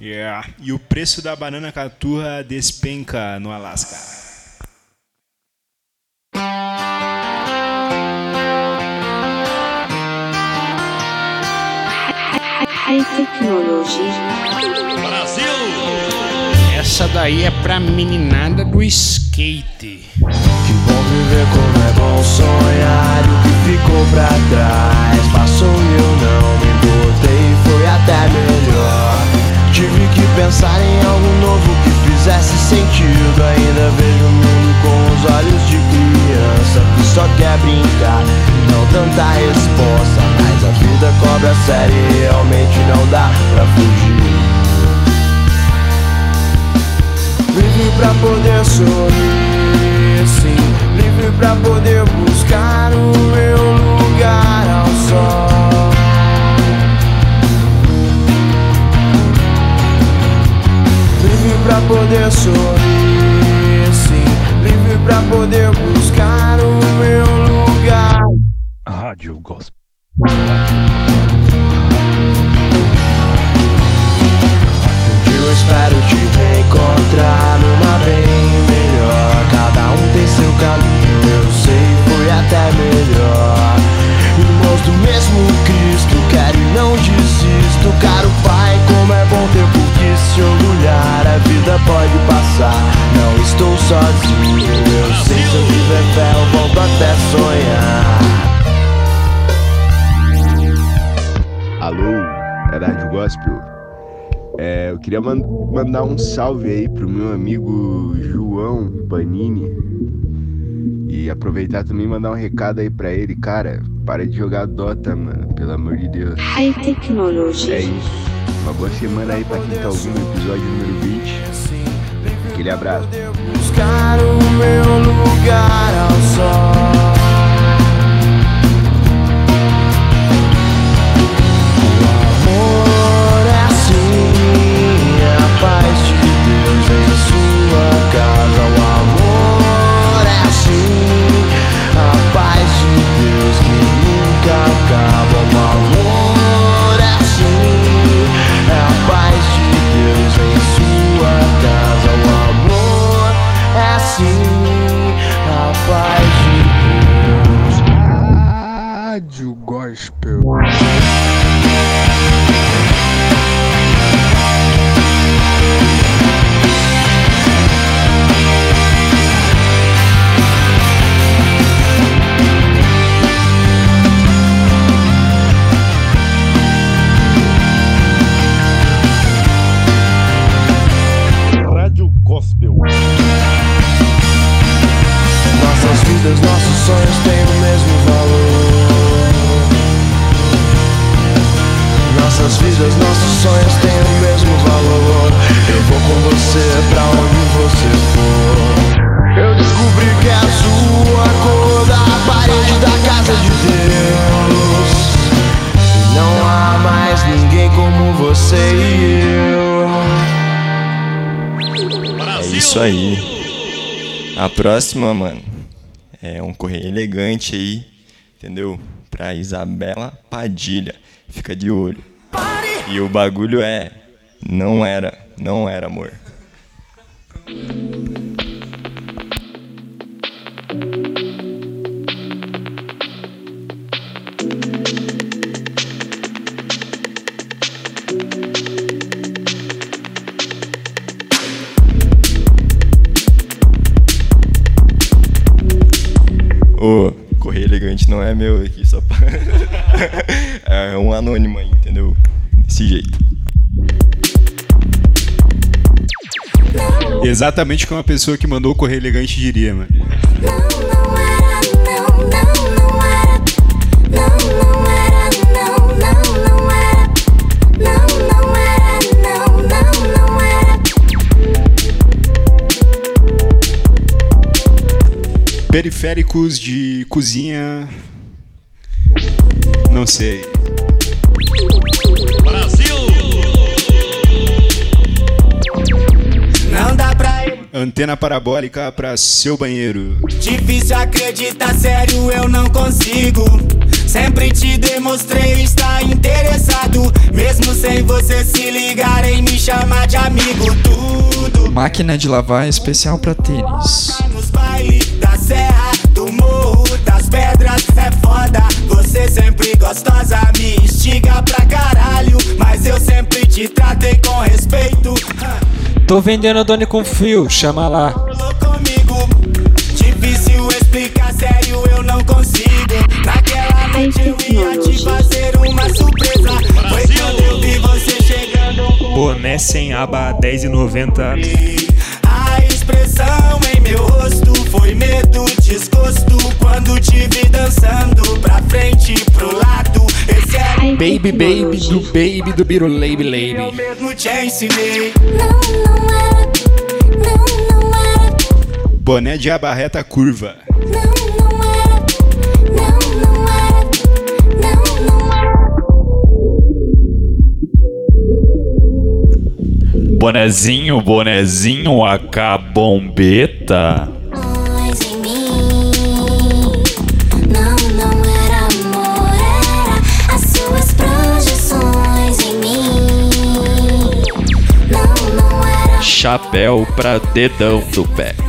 Yeah. E o preço da banana caturra despenca no Alasca. High Technology. Essa daí é pra meninada do skate. Que bom viver como é bom sonhar ficou pra trás. Passou e eu não me importei, foi até melhor. Tive que pensar em algo novo que fizesse sentido. Ainda vejo o mundo com os olhos de criança Que só quer brincar, não tanta resposta. Mas a vida cobra série e realmente não dá pra fugir. Livre pra poder sorrir, Livre pra poder buscar o meu lugar ao sol. Livre pra poder sorrir, sim. Livre pra poder buscar o meu lugar. Rádio Gospel. Melhor. Irmãos do mesmo Cristo, quero e não desisto. Caro Pai, como é bom ter por que se orgulhar. A vida pode passar, não estou sozinho. Eu sei, se eu tiver fé, eu volto até sonhar. Alô, é Rádio Gospel. É, eu queria man- mandar um salve aí pro meu amigo João Panini. E aproveitar também e mandar um recado aí pra ele, cara. Para de jogar Dota, mano, pelo amor de Deus. High Technology. É isso. Uma boa semana aí pra quem tá ouvindo o episódio número 20. Aquele abraço. buscar o meu lugar ao sol. O amor é assim, a paz de Deus em sua casa. Deus que nunca acaba o amor é assim. É a paz de Deus em sua casa O amor é assim. É a paz de Deus. Rádio Gospel. Sonhos têm o mesmo valor. Nossas vidas, nossos sonhos têm o mesmo valor. Eu vou com você pra onde você for. Eu descobri que é a cor da parede da casa de Deus. E não há mais ninguém como você e eu. É isso aí. A próxima, mano, é um correio elegante aí, entendeu? Pra Isabela Padilha. Fica de olho. E o bagulho é. Não era, não era amor. É meu aqui, só pra... É um anônimo aí, entendeu? Desse jeito. Exatamente o que uma pessoa que mandou o correio elegante diria, mano. Periféricos de cozinha. Não sei. Não dá pra ir. Antena parabólica para seu banheiro. Difícil acreditar, sério, eu não consigo. Sempre te demonstrei estar interessado. Mesmo sem você se ligar em me chamar de amigo. Tudo Máquina de lavar especial pra tênis. nos bailes da serra, do morro, das pedras. É foda, você sempre gostosa. Me instiga pra caralho. Mas eu sempre te tratei com respeito. Tô vendendo Doni com fio, chama lá. comigo. Difícil explicar, sério, eu não consigo. Naquela noite eu ia te fazer uma surpresa. Foi quando eu vi você chegando com Boné sem aba 10,90. a expressão em meu rosto. Foi medo, desgosto. Quando te vi dançando pra frente e pro lado. Esse é o Baby, baby, do baby, do Birulei, eu lady. mesmo te ensinei. Boné de aba reta curva. Bonezinho, bonezinho, AK bombeta. Chapéu pra dedão do pé.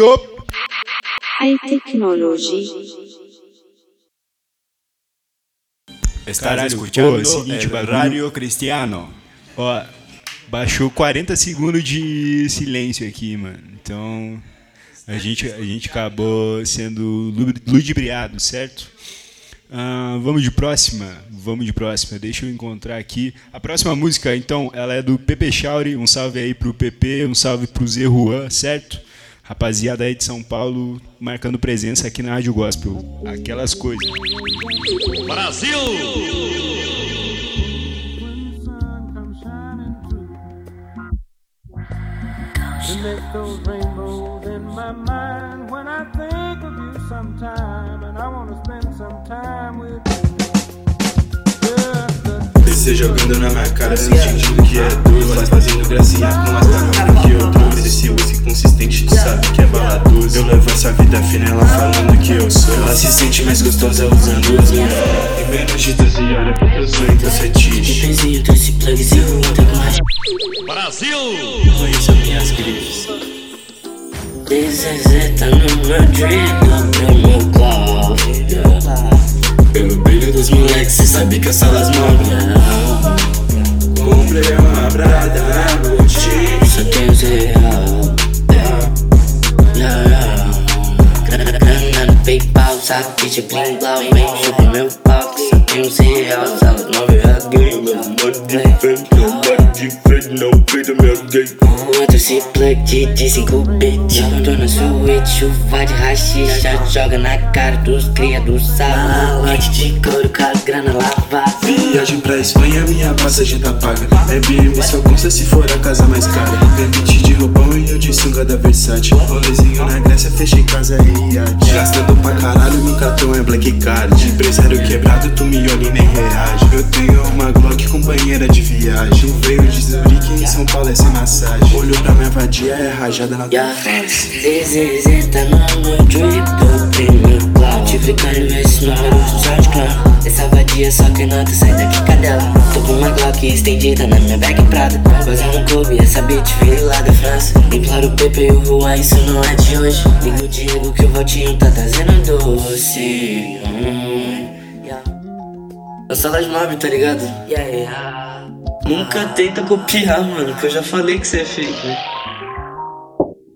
Ratinho. High Technology. Pô, é o seguinte, bagulho... Cristiano. Ó, baixou 40 segundos de silêncio aqui, mano. Então, a gente, a gente acabou sendo lu- ludibriado, certo? Ah, vamos de próxima? Vamos de próxima. Deixa eu encontrar aqui. A próxima música, então, ela é do Pepe Chauri. Um salve aí pro Pepe, um salve pro Zé Juan, certo? Rapaziada aí de São Paulo marcando presença aqui na Rádio Gospel. Aquelas coisas. Brasil! To make those rainbows in my mind when I think of you sometime, and I wanna spend some time with Descer jogando na minha cara, sentindo que é doce Faz fazendo gracinha com as camadas que eu trouxe Esse whisky consistente, tu sabe que é baladoso. Eu levo essa vida fina, ela falando que eu sou Ela se sente mais gostosa usando as minhas Em menos de 12 horas porque eu sou então fetiche Benzinho desse plugzinho, ontem com mais. Brasil! Conheça minhas grifes. DZZ tá no meu drip, no meu closet Pelo brilho dos moleques, cê sabe que as salas movem Comprei uma brada na boutique. Só tenho real Grana no PayPal, sabe? De bling blau Vem meu pau, que só tenho real Salas nove a game, meu Body diferente, meu body diferente, não peida minha gay Outro se plug de 5 bits Tô na suíte, chuva de rachixa Joga na cara dos cria do sal de couro com a grana lavada Viagem pra Espanha, minha passagem tá paga. Airbnb só consta se for a casa mais cara. Debite de roupão e eu de sunga da Versace. Rolezinho na Grécia, fechei casa e iate Gastando pra caralho, meu cartão é Black Card. Empresário quebrado, tu me olha e nem reage. Eu tenho uma Glock com banheira de viagem. Veio de Zurique, em São Paulo é sem massagem. Olho pra minha vadia, é rajada na tua face ZZZ tá no meu drip, eu Ficando esse número de SoundCloud Essa vadia só que nota, sai daqui cadela Tô com uma Glock estendida na minha bag prada. Fazendo um clube, essa beat veio lá da França. Imploro o Pepe e o voar, isso não é de hoje. Liga o Diego que o Valtinho tá trazendo doce. Hum. Eu sou das mob, tá ligado? Yeah, yeah. Nunca tenta copiar, mano, que eu já falei que você é fake, né?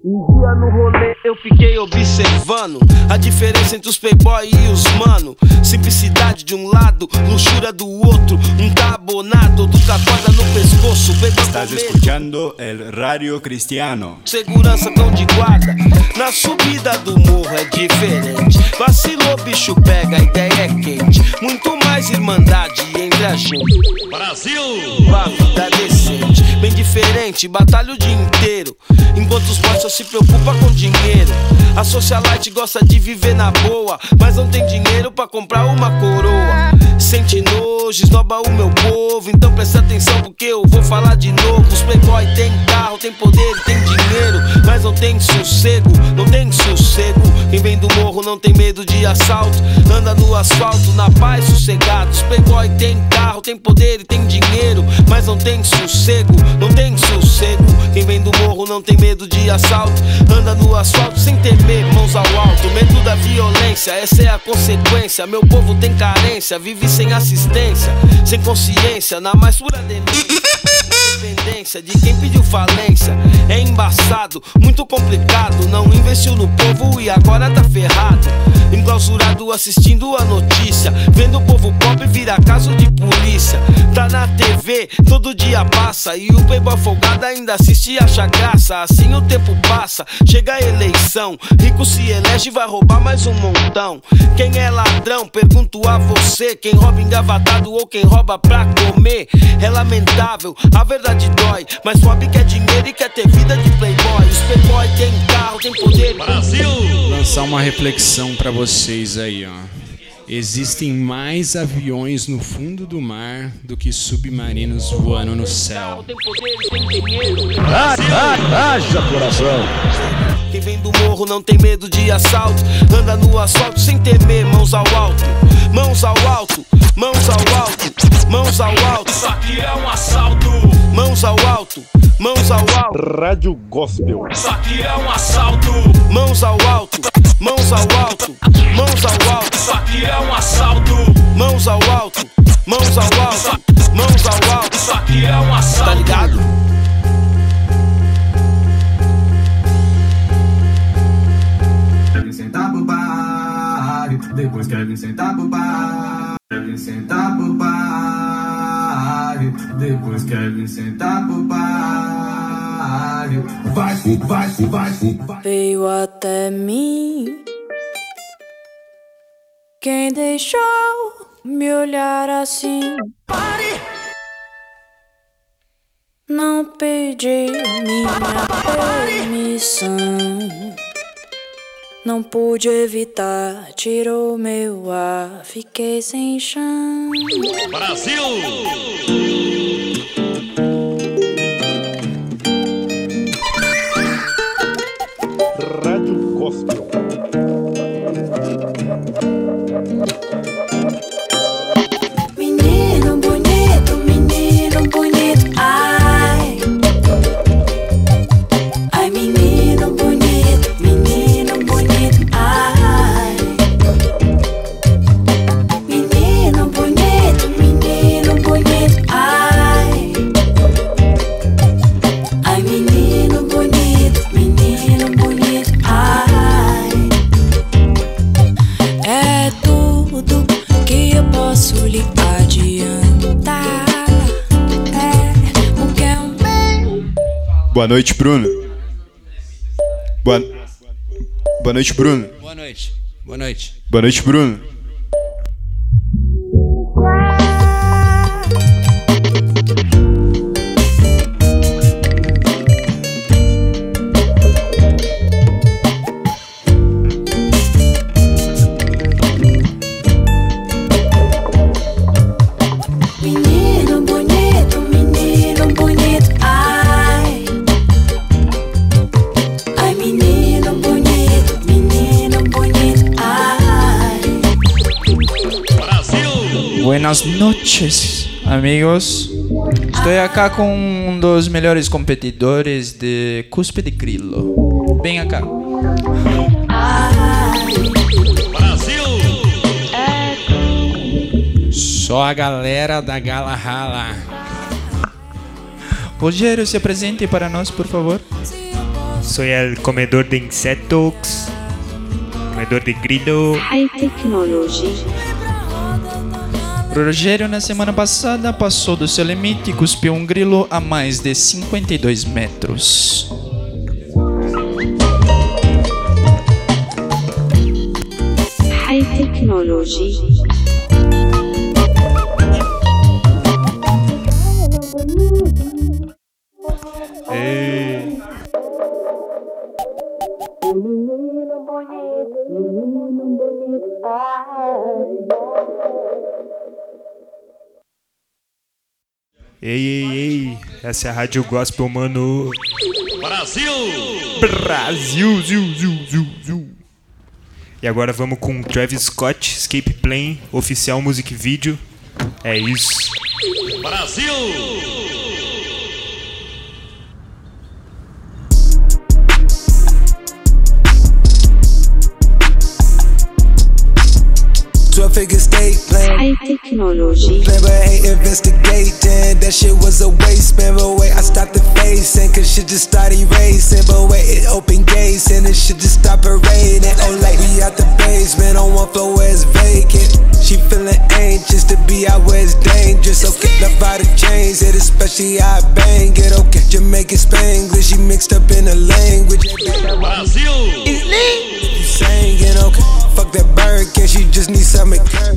Um dia no rolê eu fiquei observando a diferença entre os playboy e os mano. Simplicidade de um lado, luxúria do outro. Um tá abonado, outro corda no pescoço. Playboy Estás escuchando el Radio Cristiano. segurança tão de guarda. Na subida do morro é diferente. Vacilou, bicho pega, a ideia é quente. Muito mais irmandade entre a gente. Brasil! Uma vida decente, bem diferente, batalha o dia inteiro. Enquanto os só se preocupa com dinheiro. A socialite gosta de viver na boa, mas não tem dinheiro pra comprar uma coroa. Sente nojo, esnoba o meu povo, então presta atenção porque eu vou falar de novo. Os playboy tem carro, tem poder, tem dinheiro, mas não tem sossego, não tem sossego. Quem vem do morro não tem medo de assalto, anda no asfalto na paz sossegado. Os playboy tem carro, tem poder e tem dinheiro, mas não tem sossego, não tem sossego. Quem vem do morro não tem medo de assalto, anda no asfalto sem temer, mãos ao alto. Medo da violência, essa é a consequência. Meu povo tem carência, vive sem assistência, sem consciência, na mais pura denúncia. Dependência de quem pediu falência é embaçado, muito complicado. Não investiu no povo e agora tá ferrado. Enclausurado assistindo a notícia, vendo o povo pobre virar caso de polícia. Tá na TV, todo dia passa e o playboy folgado ainda assiste e acha graça. Assim o tempo passa, chega a eleição, rico se elege e vai roubar mais um montão. Quem é ladrão? Pergunto a você. Quem rouba engavatado ou quem rouba pra comer? É lamentável, a verdade dói. Mas pobre quer dinheiro e quer ter vida de playboy. Os playboy tem carro, tem poder. Brasil! Lançar uma reflexão pra vocês aí, ó. Existem mais aviões no fundo do mar do que submarinos voando no céu. Tem poder, tem dinheiro. Haja coração! Quem vem do morro não tem medo de assalto. Anda no asfalto sem temer, mãos ao alto. Mãos ao alto, mãos ao alto, mãos ao alto. Isso aqui é um assalto. Mãos ao alto, mãos ao alto. Rádio Gospel. Isso aqui é um assalto. Mãos ao alto, mãos ao alto, mãos ao alto. Isso aqui é um assalto. Mãos ao alto, mãos ao alto, mãos ao alto. Isso aqui é um assalto. Tá ligado? Quer sentar pro bar, depois quer vir sentar pro bar. Quer vir sentar pro bar, depois quer vir sentar pro bar. Vai, vai, vai, vai. Veio até mim. Quem deixou me olhar assim? Não pedi minha permissão. Não pude evitar, tirou meu ar, fiquei sem chão. Brasil! Boa noite, Bruno. Boa, Boa noite, Bruno. Boa noite. Boa noite. Boa noite, Bruno. Buenas noches, amigos. Estou acá com um dos melhores competidores de cuspe de grilo. Vem cá. Só a galera da Gala Rala. Rogério, se apresente para nós, por favor. Soy el comedor de insectos, comedor de grilo. High Technology. Rogério, na semana passada, passou do seu limite e cuspiu um grilo a mais de 52 metros. High Technology. Ei, ei, ei, essa é a Rádio Gospel, mano. Brasil! Brasil, ziu, ziu, ziu, ziu. E agora vamos com Travis Scott, Escape Plane, oficial music video. É isso. Brasil! Twelve figure state plan. High Technology. Plan, but ain't investigating. That shit was a waste, man. But wait, I stopped the facing. Cause shit just started racing. But wait, it opened gates and it shit just stopped raining. Oh, like we out the basement on one floor where it's vacant. She feeling anxious to be out where it's dangerous. Okay, love out the chains, it especially I bang it. Oh, okay, Jamaican Spanglish, she mixed up in the language. Brasil! It's lit. You singing, okay. Fuck that bird, can she just need some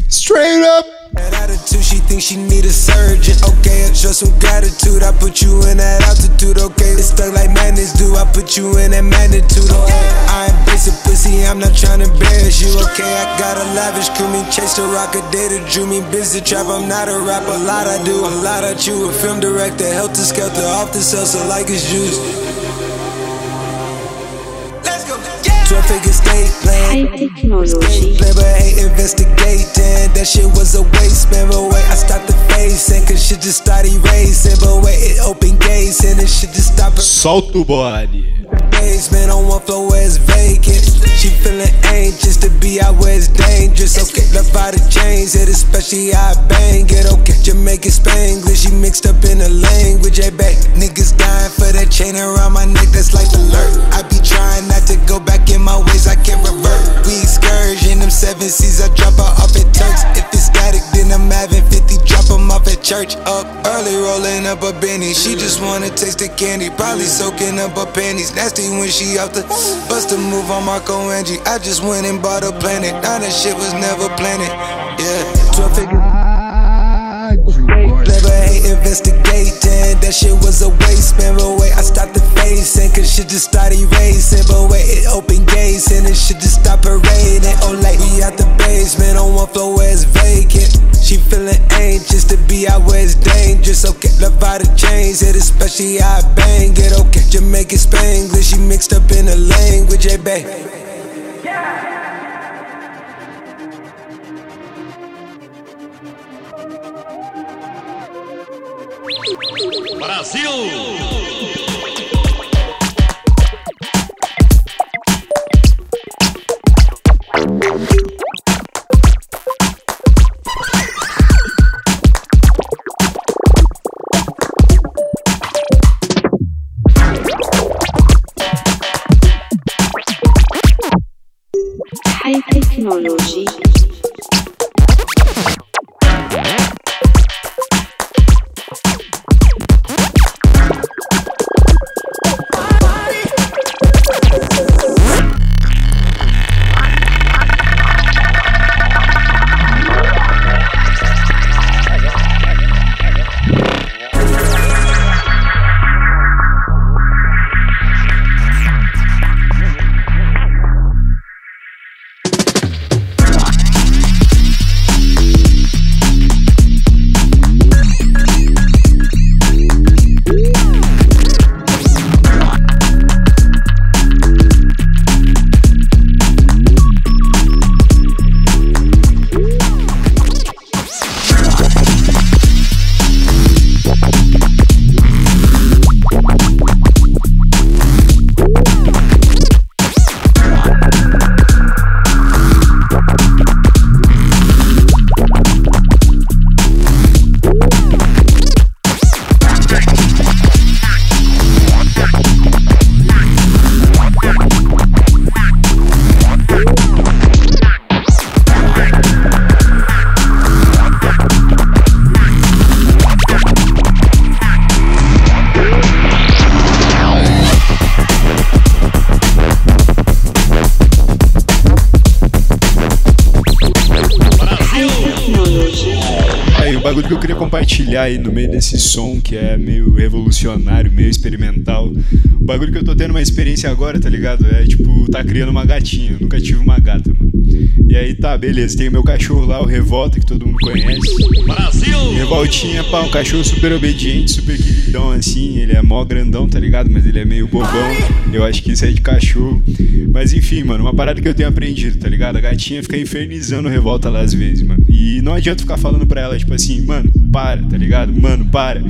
Straight up. That attitude, she thinks she need a surgeon. Okay, I show some gratitude. I put you in that altitude. Okay, it's stuck like madness do. I put you in that magnitude. Okay, I embrace a pussy. I'm not trying to embarrass you. Okay, I got a lavish crew. Me chase the rock a day to drew me busy trap. I'm not a rapper. A lot I do. A lot I chew. A film director. Helter skelter off the salsa like it's juice. Figure state plan. High Technology. Play, but ain't investigating. That shit was a waste, man. But wait, I stopped the facing. Cause shit just started racing. But wait, it opened gates and it shit just stopped Solta o bode. Basement on one floor where it's vacant. She feeling anxious to be out where it's dangerous. Okay, love out the chains, it especially I bang it. Okay, Jamaican Spanglish, she mixed up in the language. Hey, back niggas dying for that chain around my neck. That's life alert. I be trying not to go back in my ways, I can't revert. We excursion, them seven seas, I drop her off at Turks. If static, then I'm having 50 drop off at church. Up early, rolling up a Benny. She just wanna taste the candy, probably soaking up her panties. Nasty when she out the bust a move on Marco Angie. I just went and bought a planet. Now that shit was never planted. Yeah, 12 figure. Never ain't investigating. That shit was a waste, man. But wait, I stopped the facing. Cause shit just started racing. But wait, it opened gates and it shit just stopped parading. Oh, like we out the basement on one floor where it's vacant. She feeling anxious to be out where it's dangerous. Okay, love out the chains, it especially I bang it. Okay, Jamaican Spanglish, she mixed up in the language. Hey, babe. Brasil! Desse som que é meio revolucionário, meio experimental. O bagulho que eu tô tendo uma experiência agora, tá ligado? É tipo, tá criando uma gatinha. Eu nunca tive uma gata, mano. E aí tá, beleza. Tem o meu cachorro lá, o Revolta, que todo mundo conhece. Brasil! Revoltinha, pá, um cachorro super obediente, super queridão assim. Ele é mó grandão, tá ligado? Mas ele é meio bobão. Eu acho que isso é de cachorro. Mas enfim, mano, uma parada que eu tenho aprendido, tá ligado? A gatinha fica infernizando o Revolta lá às vezes, mano. E não adianta ficar falando pra ela, tipo assim, mano, para, tá ligado? Mano, para.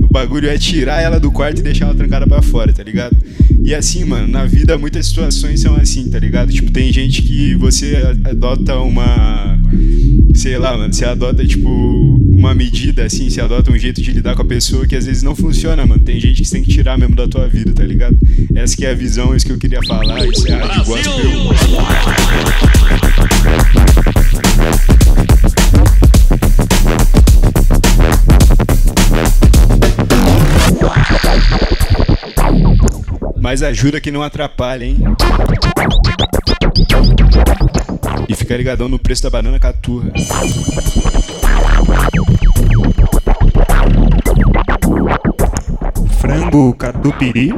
O bagulho é tirar ela do quarto e deixar ela trancada pra fora, tá ligado? E assim, mano, na vida muitas situações são assim, tá ligado? Tipo, tem gente que você adota uma. Sei lá, mano, você adota, tipo, uma medida, assim, você adota um jeito de lidar com a pessoa que às vezes não funciona, mano. Tem gente que você tem que tirar mesmo da tua vida, tá ligado? Essa que é a visão, isso que eu queria falar, isso é a rádio gospel. Mas ajuda que não atrapalha, hein? E fica ligadão no preço da banana caturra. Frango catupiry.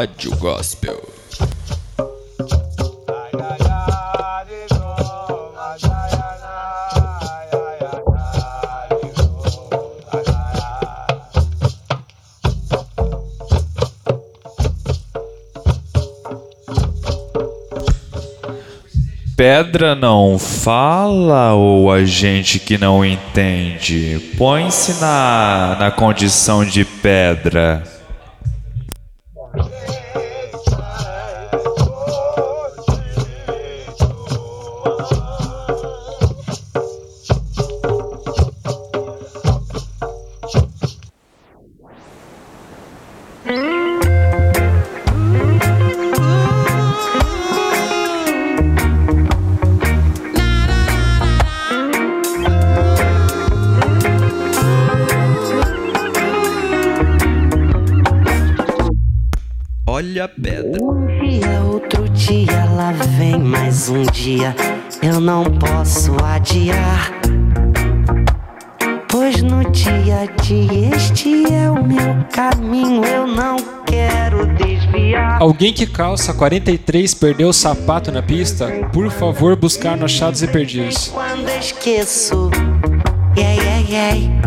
Rádio Gospel. Pedra não fala ou a gente que não entende? Põe-se na, na condição de pedra. Desviar. Alguém que calça 43 perdeu o sapato na pista? Por favor, buscar no achados e perdidos. Quando esqueço, yeah, yeah, yeah.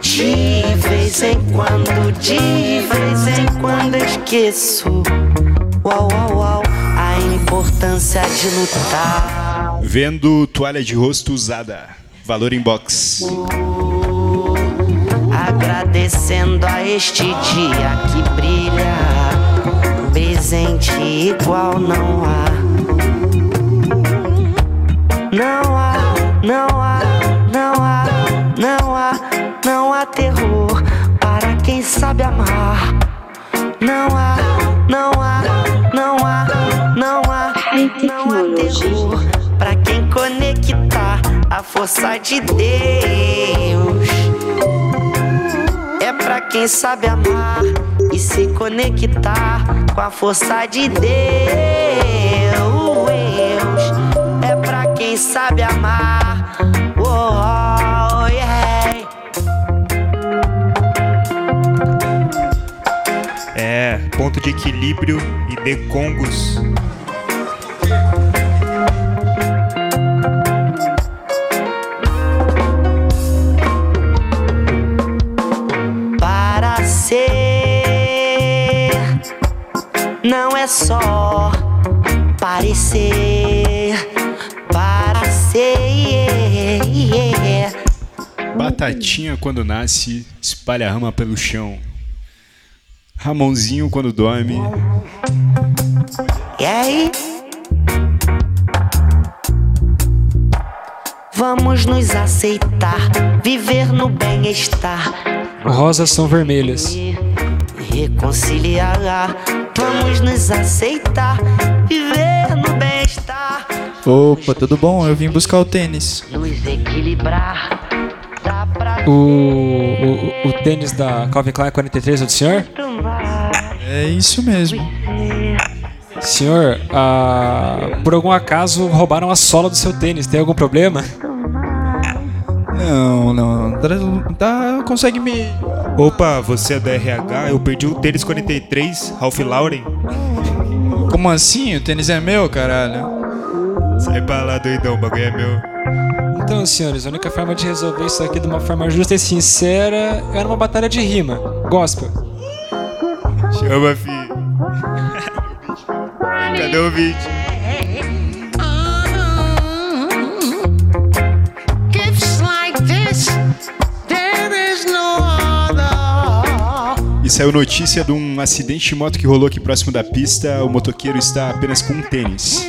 De vez em quando, de vez em quando esqueço. Uau, uau, uau, a importância de lutar. Vendo toalha de rosto usada. Valor em box. Agradecendo a este dia que brilha. Presente igual não há. Não há, não há, não há, não há, não há terror para quem sabe amar. Não há, não há, não há, não há, não há terror para quem conectar a força de Deus. É pra quem sabe amar se conectar com a força de Deus. É pra quem sabe amar. Oh, yeah. É, ponto de equilíbrio e de Batatinha quando nasce, espalha rama pelo chão. Ramonzinho quando dorme, E aí? Vamos nos aceitar, viver no bem-estar, Rosas são vermelhas. reconciliar. Vamos nos aceitar, viver no bem-estar, Opa, tudo bom? Eu vim buscar o tênis. nos equilibrar. O, o tênis da Calvin Klein 43 é do senhor? É isso mesmo. Senhor, ah, por algum acaso roubaram a sola do seu tênis. Tem algum problema? Não, não. Tá, tá- consegue me. Opa, você é da RH? Eu perdi o tênis 43, Ralph Lauren. Como assim? O tênis é meu, caralho. Sai pra lá, doidão, o bagulho é meu. Então, senhores, a única forma de resolver isso aqui de uma forma justa e sincera é numa batalha de rima. Gospel. Chama, fi. Cadê o vídeo? E saiu notícia de um acidente de moto que rolou aqui próximo da pista. O motoqueiro está apenas com um tênis.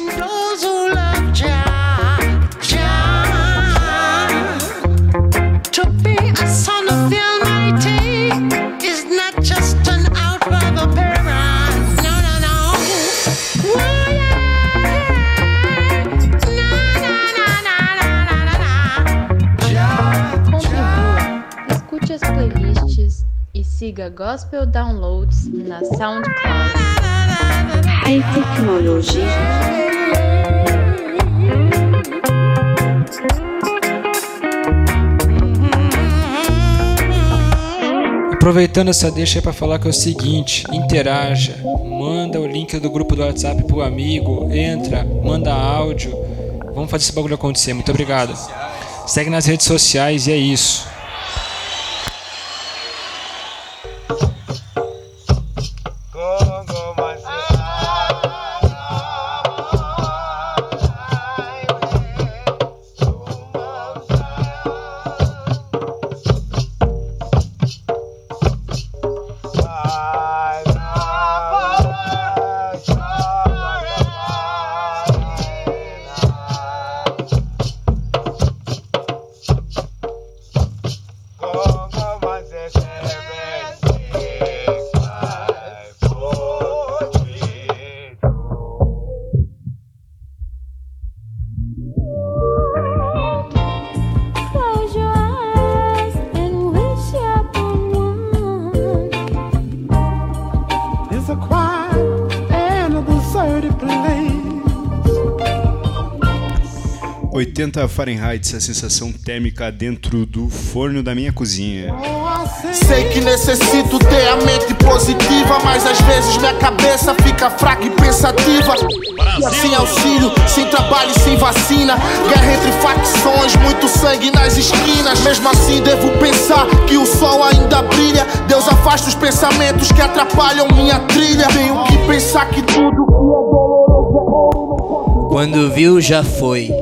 Gospel Downloads na SoundCloud. High Technology. Aproveitando essa deixa aí pra falar que é o seguinte, interaja, manda o link do grupo do WhatsApp pro amigo, entra, manda áudio. Vamos fazer esse bagulho acontecer. Muito obrigado. Segue nas redes sociais e é isso. 80 Fahrenheit, a sensação térmica dentro do forno da minha cozinha. Sei que necessito ter a mente positiva, mas às vezes minha cabeça fica fraca e pensativa. E sem auxílio, sem trabalho e sem vacina. Guerra entre facções, muito sangue nas esquinas. Mesmo assim, devo pensar que o sol ainda brilha. Deus afasta os pensamentos que atrapalham minha trilha. Tenho que pensar que tudo Quando viu, já foi.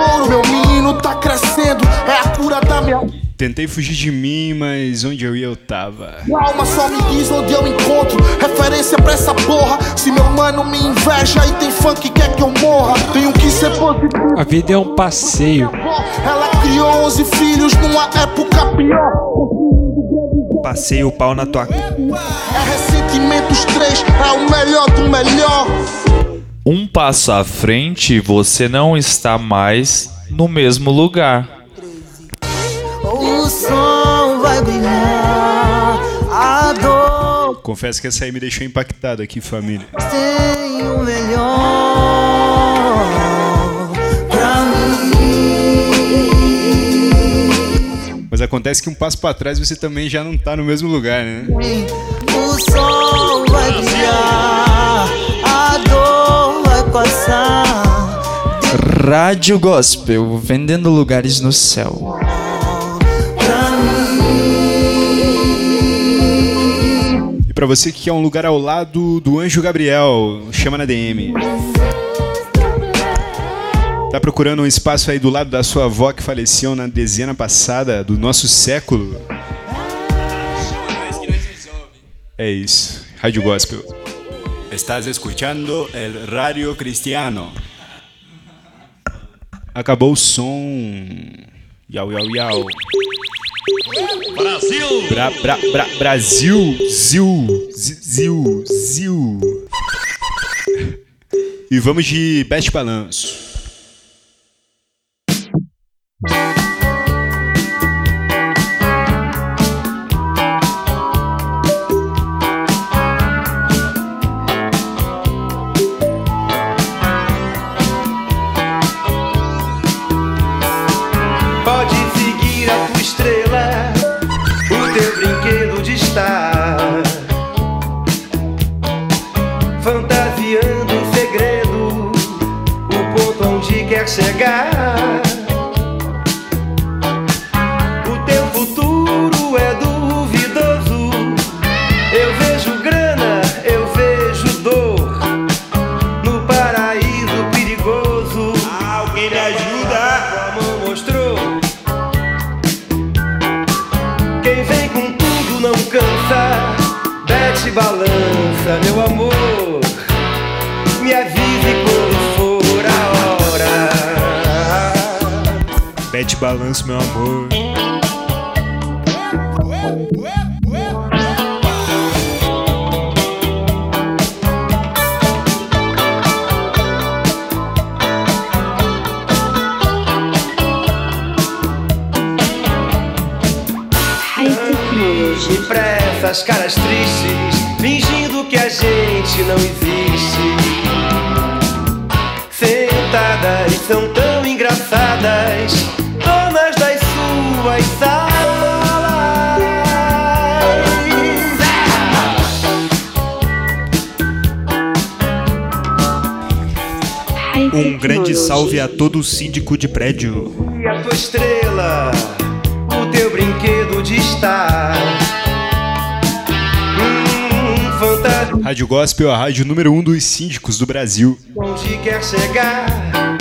Douro, meu menino tá crescendo, é a cura da minha. Tentei fugir de mim, mas onde eu ia eu tava. Minha alma só me diz onde eu encontro referência pra essa porra. Se meu mano me inveja e tem fã que quer que eu morra, tenho que ser positivo. A vida é um passeio. Ela criou 11 filhos numa época pior. Passei o pau na tua. É ressentimentos 3, é o melhor do melhor. Um passo à frente, você não está mais no mesmo lugar. O som vai brilhar, a dor Confesso que essa aí me deixou impactado aqui, família. tem o melhor pra mim. Mas acontece que um passo pra trás você também já não tá no mesmo lugar, né? O sol vai brilhar, Rádio Gospel, vendendo lugares no céu. E pra você que quer um lugar ao lado do Anjo Gabriel, chama na DM. Tá procurando um espaço aí do lado da sua avó que faleceu na dezena passada do nosso século? É isso. Rádio Gospel. Estás escuchando el Radio Cristiano. Acabou o som. Yau, yau, yau. Brasil! Bra, bra, bra, Brasil! Zil! zi- Zil! Zil! E vamos de Best Balanço. Chegar. O teu futuro é duvidoso. Eu vejo grana, eu vejo dor. No paraíso perigoso. Alguém me ajuda? Como mostrou. Quem vem com tudo não cansa. Bete balança, meu amor. Bete balanço, meu amor. E essas caras tristes, fingindo que a gente não existe. Sentadas são tão engraçadas, Um grande salve a todo o síndico de prédio. E a tua estrela, o teu brinquedo de estar. Hum, Rádio Gospel, a rádio número 1 um dos síndicos do Brasil. onde quer chegar.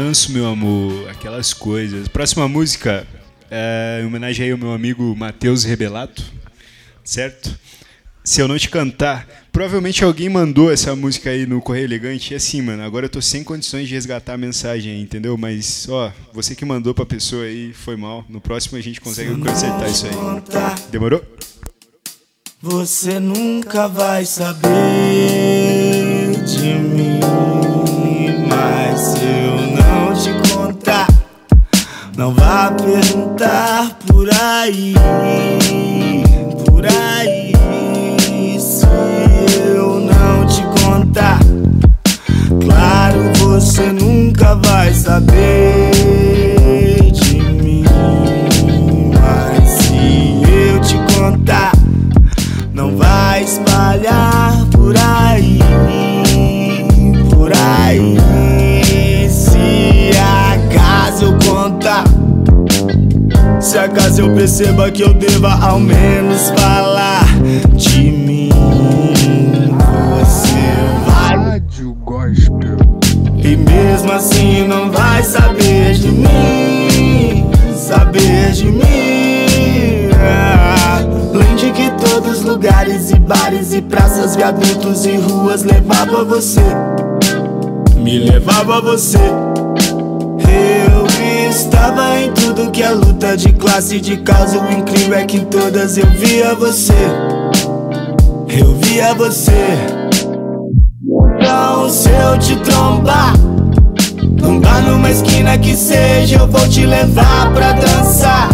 Balanço, meu amor, aquelas coisas. Próxima música é em homenagem aí ao meu amigo Matheus Rebelato, certo? Se eu não te cantar, provavelmente alguém mandou essa música aí no Correio Elegante. E assim, mano, agora eu tô sem condições de resgatar a mensagem entendeu? Mas, ó, você que mandou pra pessoa aí, foi mal. No próximo a gente consegue consertar isso aí. Demorou? Você nunca vai saber de mim, mas eu não vá perguntar por aí, por aí. Se eu não te contar, claro você nunca vai saber de mim, mas se eu te contar não vai espalhar por aí, se acaso eu perceba que eu deva ao menos falar de mim, você vai. Rádio Gospel. E mesmo assim não vai saber de mim, saber de mim. Ah, Além de que todos os lugares e bares e praças, viadutos e ruas levava você, me levava a você. Eu estava em tudo que é luta de classe, de causa. O incrível é que em todas eu via você, eu via você. Então, se eu te trombar, num bar numa esquina que seja, eu vou te levar pra dançar.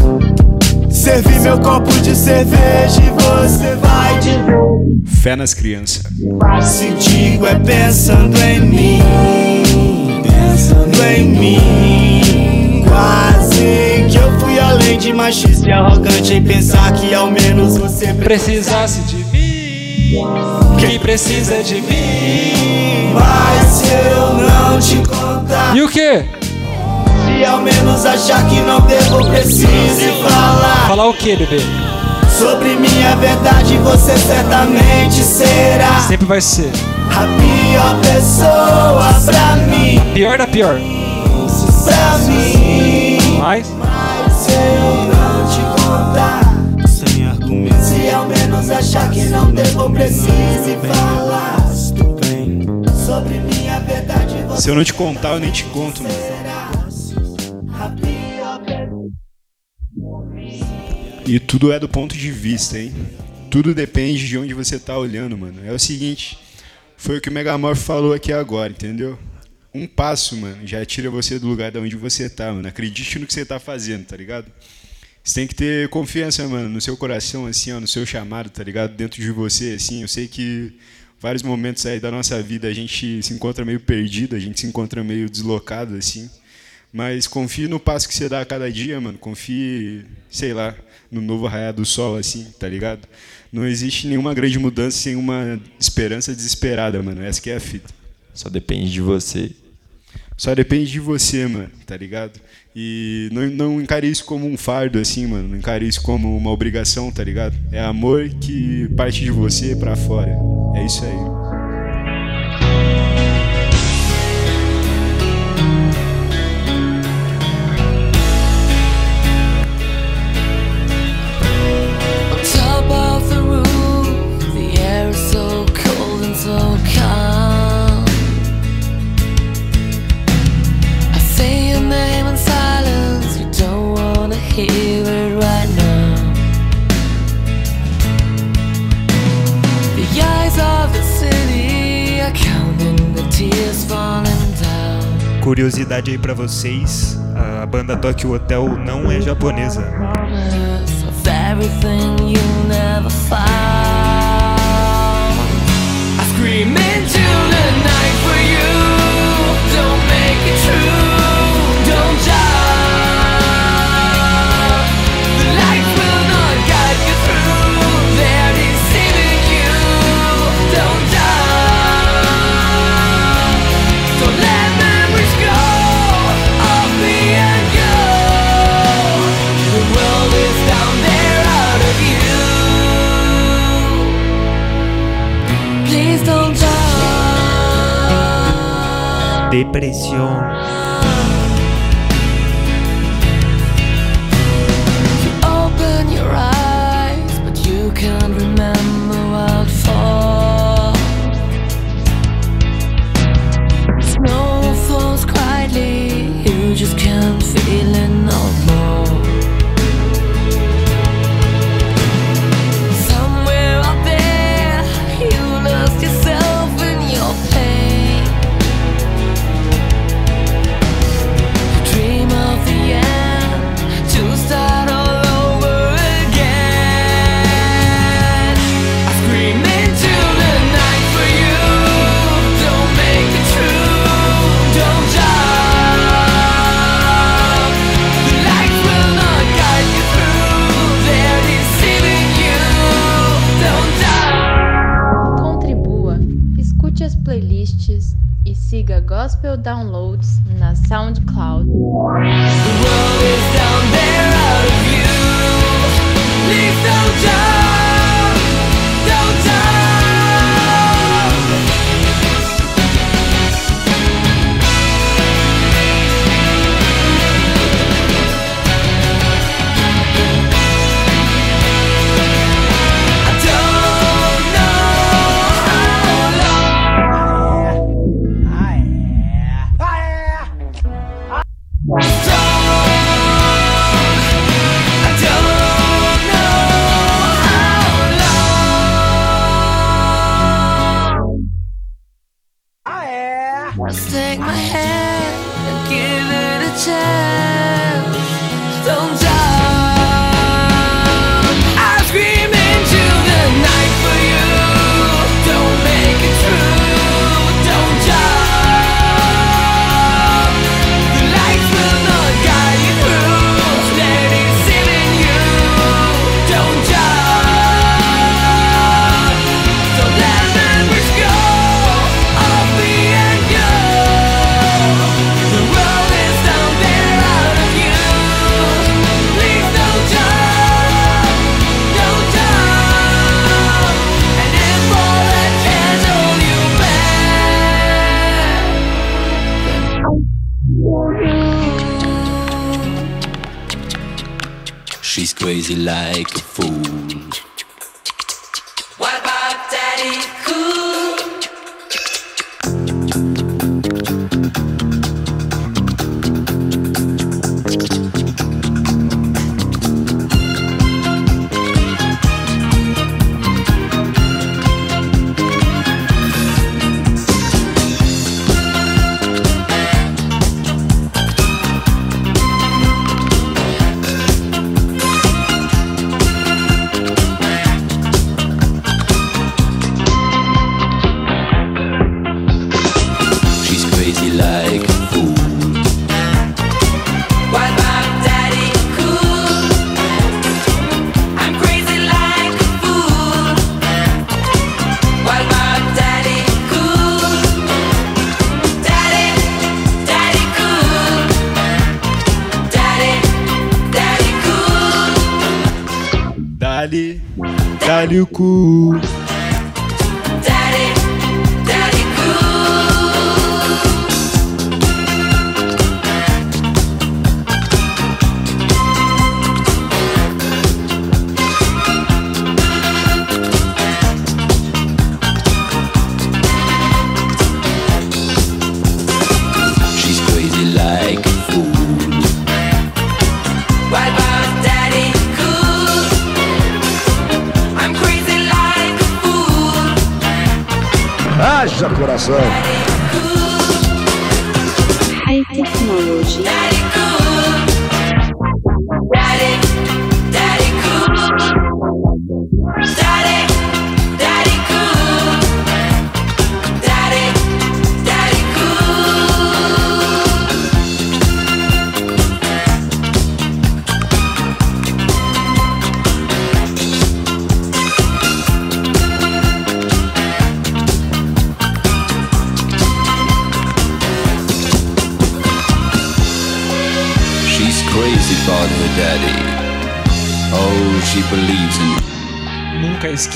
Servir meu copo de cerveja e você vai de Fé nas crianças. Se digo é pensando em mim, pensando em mim. Quase que eu fui além de machista e arrogante em pensar que ao menos você precisasse de mim. Quem precisa de mim? Mas se eu não te contar, E o que? se ao menos achar que não devo, precise falar. Falar o que, bebê? Sobre minha verdade, você certamente será Sempre vai ser. a pior pessoa pra mim. Pior da pior. Pra mim. Mas. Se eu não te contar, sem argumento. Se ao menos achar que não devo, precise falar. Sobre minha verdade, Se eu não te contar, eu nem te conto, mano. E tudo é do ponto de vista, hein? Tudo depende de onde você tá olhando, mano. É o seguinte, foi o que o Megamorph falou aqui agora, entendeu? Um passo, mano, já tira você do lugar de onde você tá, mano. Acredite no que você tá fazendo, tá ligado? Você tem que ter confiança, mano, no seu coração, assim, ó, no seu chamado, tá ligado? Dentro de você, assim. Eu sei que vários momentos aí da nossa vida a gente se encontra meio perdido, a gente se encontra meio deslocado, assim. Mas confie no passo que você dá a cada dia, mano. Confie, sei lá, no novo raiar do sol, assim, tá ligado? Não existe nenhuma grande mudança sem uma esperança desesperada, mano. Essa que é a fita. Só depende de você. Só depende de você, mano, tá ligado? E não, não encare isso como um fardo, assim, mano. Não encare isso como uma obrigação, tá ligado? É amor que parte de você pra fora. É isso aí. Wanna hear it right now. The eyes of the city are counting the tears falling down. Curiosidade aí pra vocês, a banda Tokyo Hotel não é japonesa. of everything you never found. I scream into the night for you. Don't make it true. depresión,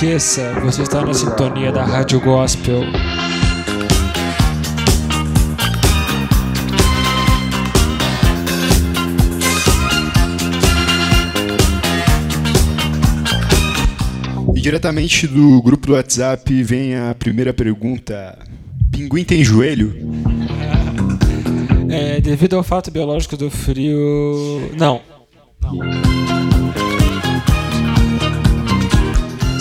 esqueça, você está na sintonia da Rádio Gospel. E diretamente do grupo do WhatsApp vem a primeira pergunta: Pinguim tem joelho? É, devido ao fato biológico do frio. Não.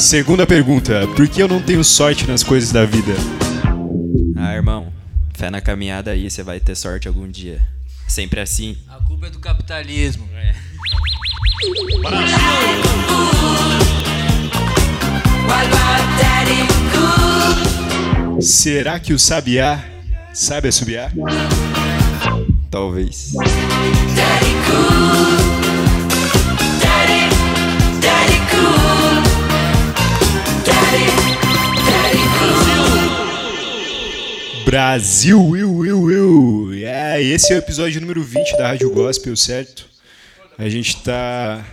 Segunda pergunta. Por que eu não tenho sorte nas coisas da vida? Ah, irmão, fé na caminhada aí, você vai ter sorte algum dia. Sempre assim. A culpa é do capitalismo. Será que o sabiá sabe assobiar? Talvez. Brasil, will, will, will. É, esse é o episódio número 20 da Rádio Gospel, certo? A gente tá.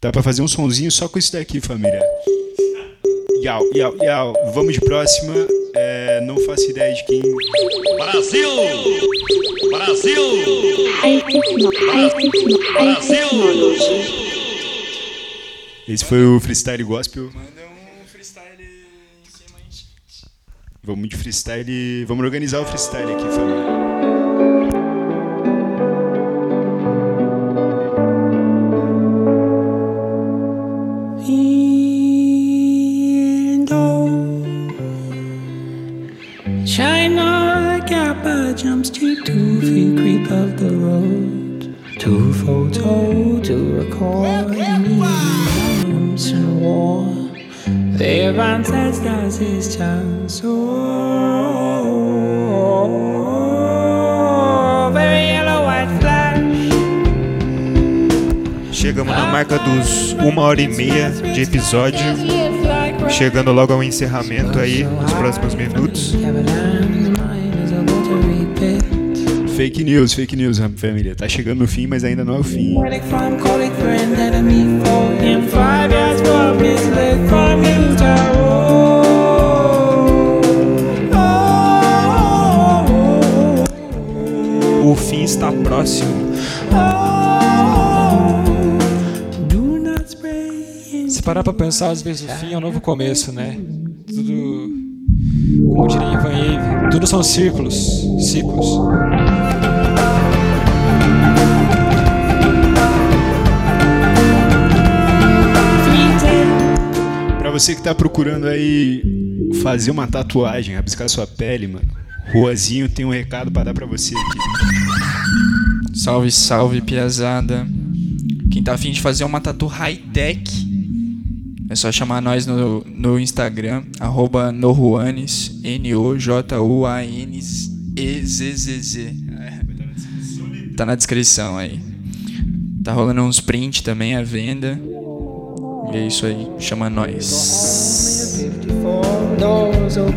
Tá pra fazer um sonzinho só com isso daqui, família. Yau, yau, yau. Vamos de próxima. É, não faço ideia de quem. Brasil! Brasil! High techno, Esse foi o freestyle gospel. Vamos de freestyle. Vamos organizar o freestyle aqui, família. China, Kappa jumps to two feet creep up the road. Two photo to record war. Their ancestors is chance so very yellow white flash. Chegamos na marca dos uma hora e meia de episódio. Chegando logo ao encerramento aí, nos próximos minutos. Fake news, fake news, família. Tá chegando no fim, mas ainda não é o fim. O fim está próximo. Se parar pra pensar, às vezes o fim é um novo começo, né? Tudo. Como diria Ivan Eve, tudo são círculos. Ciclos. Pra você que tá procurando aí fazer uma tatuagem, rabiscar sua pele, mano. Ruazinho tem um recado pra dar pra você aqui. Salve, salve, piazada. Quem tá afim de fazer uma tatu high-tech, é só chamar nós no, no Instagram, arroba noruanes, N-O-J-U-A-N-E-Z-Z-Z. É. Tá na descrição aí. Tá rolando uns print também à venda. E é isso aí, chama nós.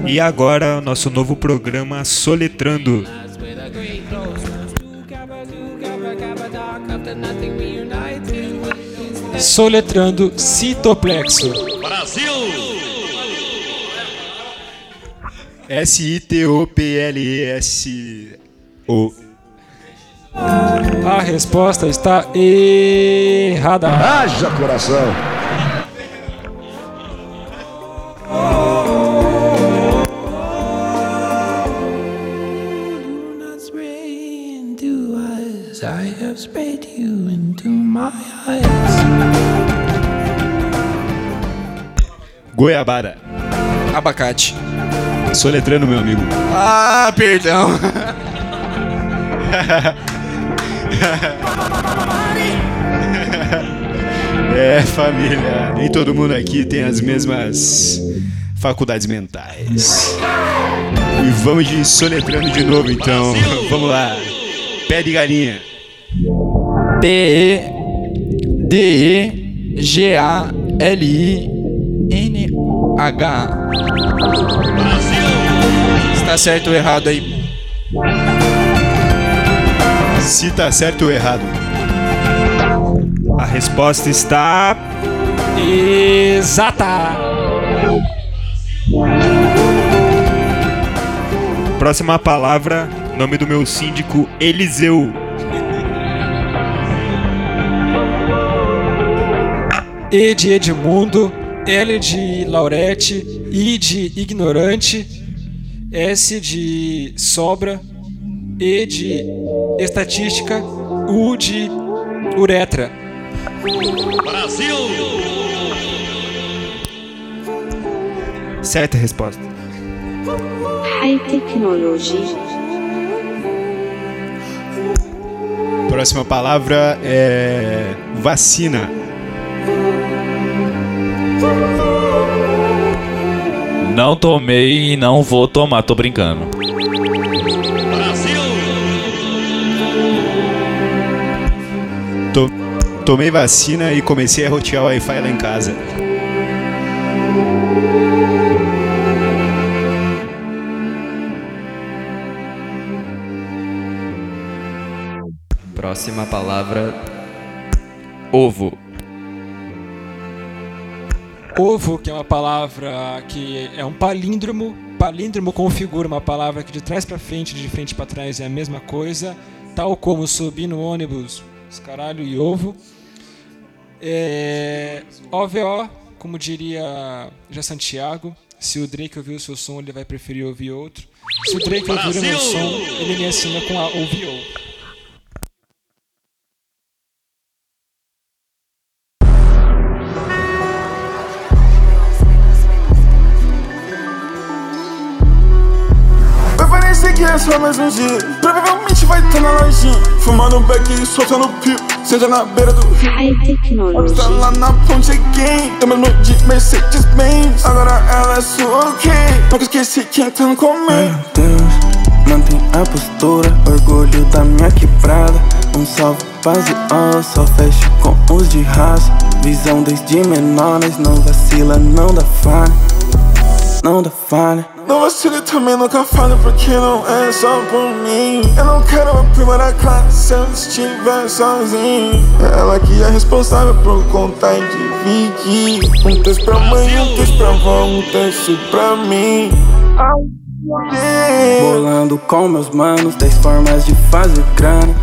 E agora, nosso novo programa Soletrando. Soletrando citoplexo. Brasil! S-I-T-O-P-L-E-S-O. A resposta está errada. Haja coração. I have sprayed you into my eyes. Goiabara. Abacate. Soletrando, meu amigo. Ah, perdão. É, família. Nem todo mundo aqui tem as mesmas faculdades mentais. E vamos de soletrando de novo, então. Vamos lá. Pé de galinha. P-E-D-E-G-A-L-I-N-H. Está certo ou errado aí? Se tá certo ou errado. A resposta está. Exata! Próxima palavra, nome do meu síndico, Eliseu. E de Edmundo, L de Laurete, I de ignorante, S de sobra, E de estatística, U de uretra. Brasil! Certa resposta. High Technology. Próxima palavra é vacina. Não tomei e não vou tomar, tô brincando. To- tomei vacina e comecei a rotear o Wi-Fi lá em casa. Próxima palavra: ovo. Ovo, que é uma palavra que é um palíndromo. Palíndromo configura uma palavra que de trás pra frente, de frente pra trás é a mesma coisa, tal como subir no ônibus, caralho e ovo. É, OVO, como diria já Santiago, se o Drake ouvir o seu som, ele vai preferir ouvir outro. Se o Drake ouvir o meu som, ele me assina com a OVO. Só mais um dia Provavelmente vai estar na lojinha Fumando um beck e soltando pio. Seja na beira do rio. High Technology. Tá lá na ponte again Eu mesmo de Mercedes Benz Agora ela é sua ok. Nunca esqueci quem tá no comer Meu Deus, mantém a postura. Orgulho da minha quebrada. Um salve paz e ó Só fecho com os de raça. Visão desde menor Nós não vacila, não dá falha. Não dá falha. Não vacile também, nunca fale, porque não é só por mim. Eu não quero a primeira classe se eu estiver sozinho. Ela que é responsável por contar e dividir. Um texto pra mãe, um texto pra avó, um texto pra mim. Bolando com meus manos, 10 formas de fazer grana.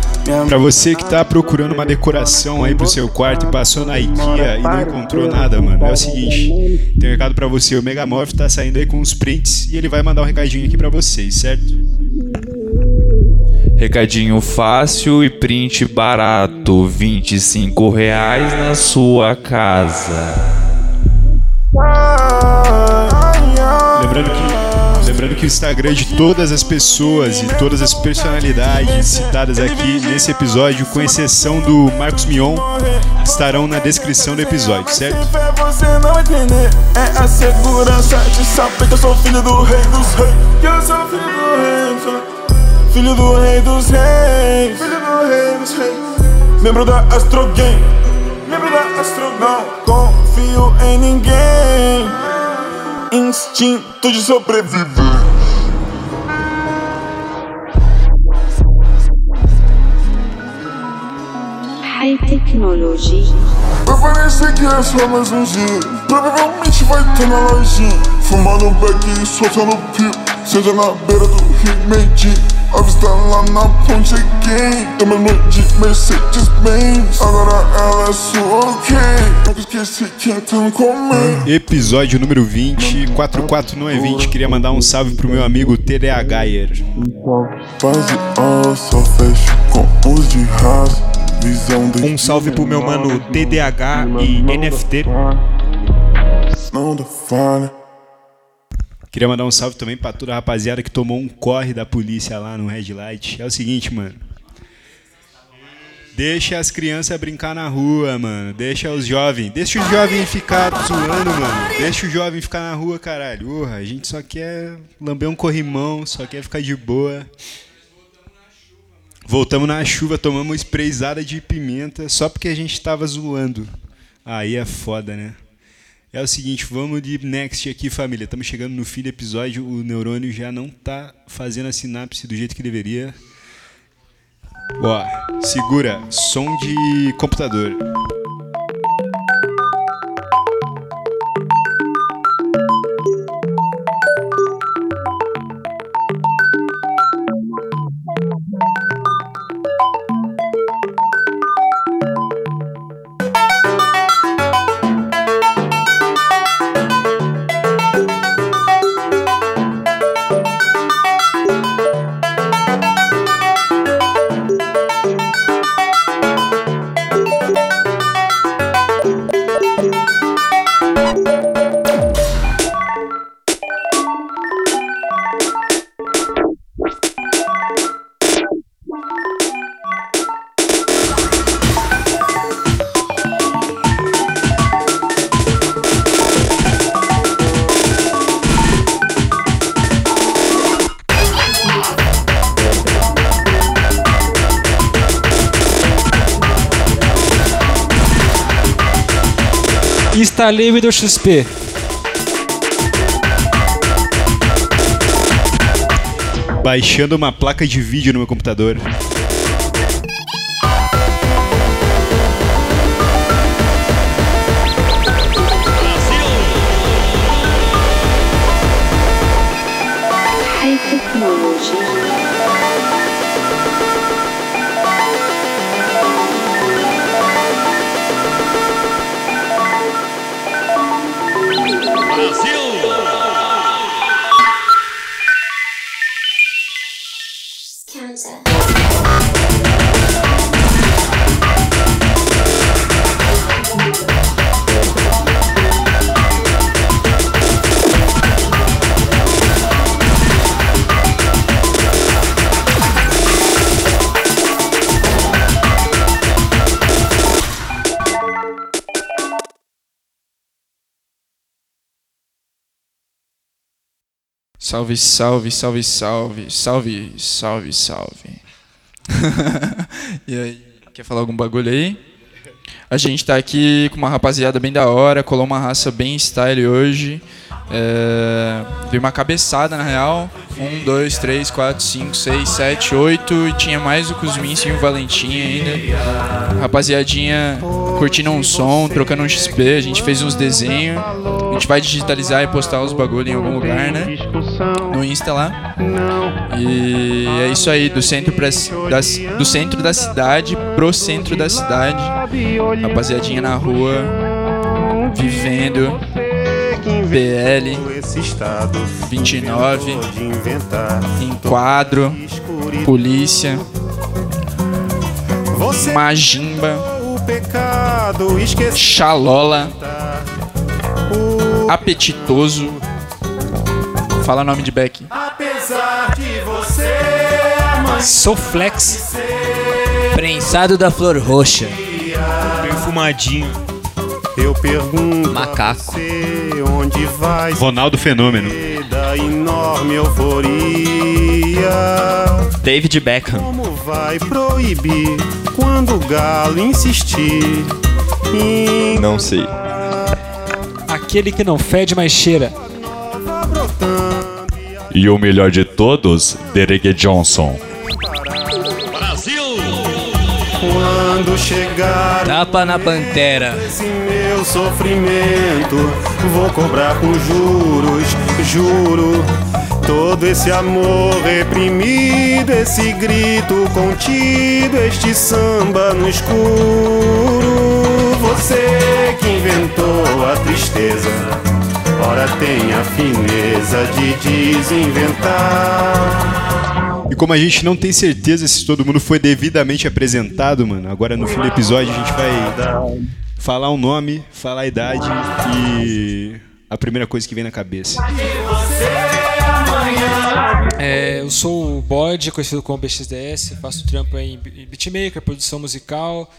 Pra você que tá procurando uma decoração aí pro seu quarto e passou na IKEA e não encontrou nada, mano, é o seguinte: tem um recado pra você. O Megamorph tá saindo aí com os prints e ele vai mandar um recadinho aqui pra vocês, certo? Recadinho fácil e print barato, 25 reais na sua casa. Lembrando que o Instagram de todas as pessoas e todas as personalidades citadas aqui nesse episódio, com exceção do Marcos Mion, estarão na descrição do episódio, certo? É filho do rei dos reis. Filho do rei, dos reis. Membro da Astro Gang. Membro da Astro Não confio em ninguém Instinto de sobreviver. High Technology. Parecer que é só mais um dia. Provavelmente vai estar na lojinha. Fumando um beck e soltando pio Seja na beira do rio Meiji Avista lá na ponte again Eu mesmo de Mercedes Benz Agora ela é sua ok Nunca esqueci Episódio número 20, 44 não é 20. Queria mandar um salve pro meu amigo TDA Gayer. Paz e ó, só fecho com os de raça Visão de Um salve pro meu mano TDH e NFT. Não dá falha Queria mandar um salve também pra toda a rapaziada que tomou um corre da polícia lá no Red Light. É o seguinte, mano. Deixa as crianças brincar na rua, mano. Deixa os jovens. Deixa os jovens ficar zoando, mano. Deixa o jovem ficar na rua, caralho. Urra, a gente só quer lamber um corrimão, só quer ficar de boa. Voltamos na chuva, tomamos sprayzada de pimenta só porque a gente tava zoando. Aí é foda, né? É o seguinte, vamos de next aqui, família. Estamos chegando no fim do episódio. O neurônio já não tá fazendo a sinapse do jeito que deveria. Ó, segura, som de computador. Windows XP. Baixando uma placa de vídeo no meu computador. Salve, salve, salve, salve, salve, salve, salve. e aí, quer falar algum bagulho aí? A gente tá aqui com uma rapaziada bem da hora, colou uma raça bem style hoje. É, uma cabeçada na real. Um, dois, três, quatro, cinco, seis, sete, oito. E tinha mais o Cusminski e o Valentim ainda. Rapaziadinha curtindo um som, trocando um XP. A gente fez uns desenhos. A gente vai digitalizar e postar os bagulho em algum lugar, né? No Insta lá. E é isso aí, do centro, pra, das, do centro da cidade pro centro da cidade. Rapaziadinha na rua, vivendo. PL 29 Enquadro Polícia Magimba Xalola Apetitoso Fala o nome de Beck Apesar de você Soflex Prensado da flor roxa. Perfumadinho. Eu pergunto Macaco. onde vai Ronaldo Fenômeno. da enorme euforia. David Beckham. Como vai proibir quando o galo insistir? Não sei. Aquele que não fede, mas cheira. E o melhor de todos, Derek Johnson. Quando chegar Tapa na pantera. esse meu sofrimento, vou cobrar com juros, juro. Todo esse amor reprimido, esse grito contido, este samba no escuro. Você que inventou a tristeza, ora tem a fineza de desinventar. E como a gente não tem certeza se todo mundo foi devidamente apresentado, mano, agora no fim do episódio a gente vai falar o nome, falar a idade e a primeira coisa que vem na cabeça. É, eu sou o Bode, conhecido como BXDS, faço trampo aí em beatmaker, produção musical.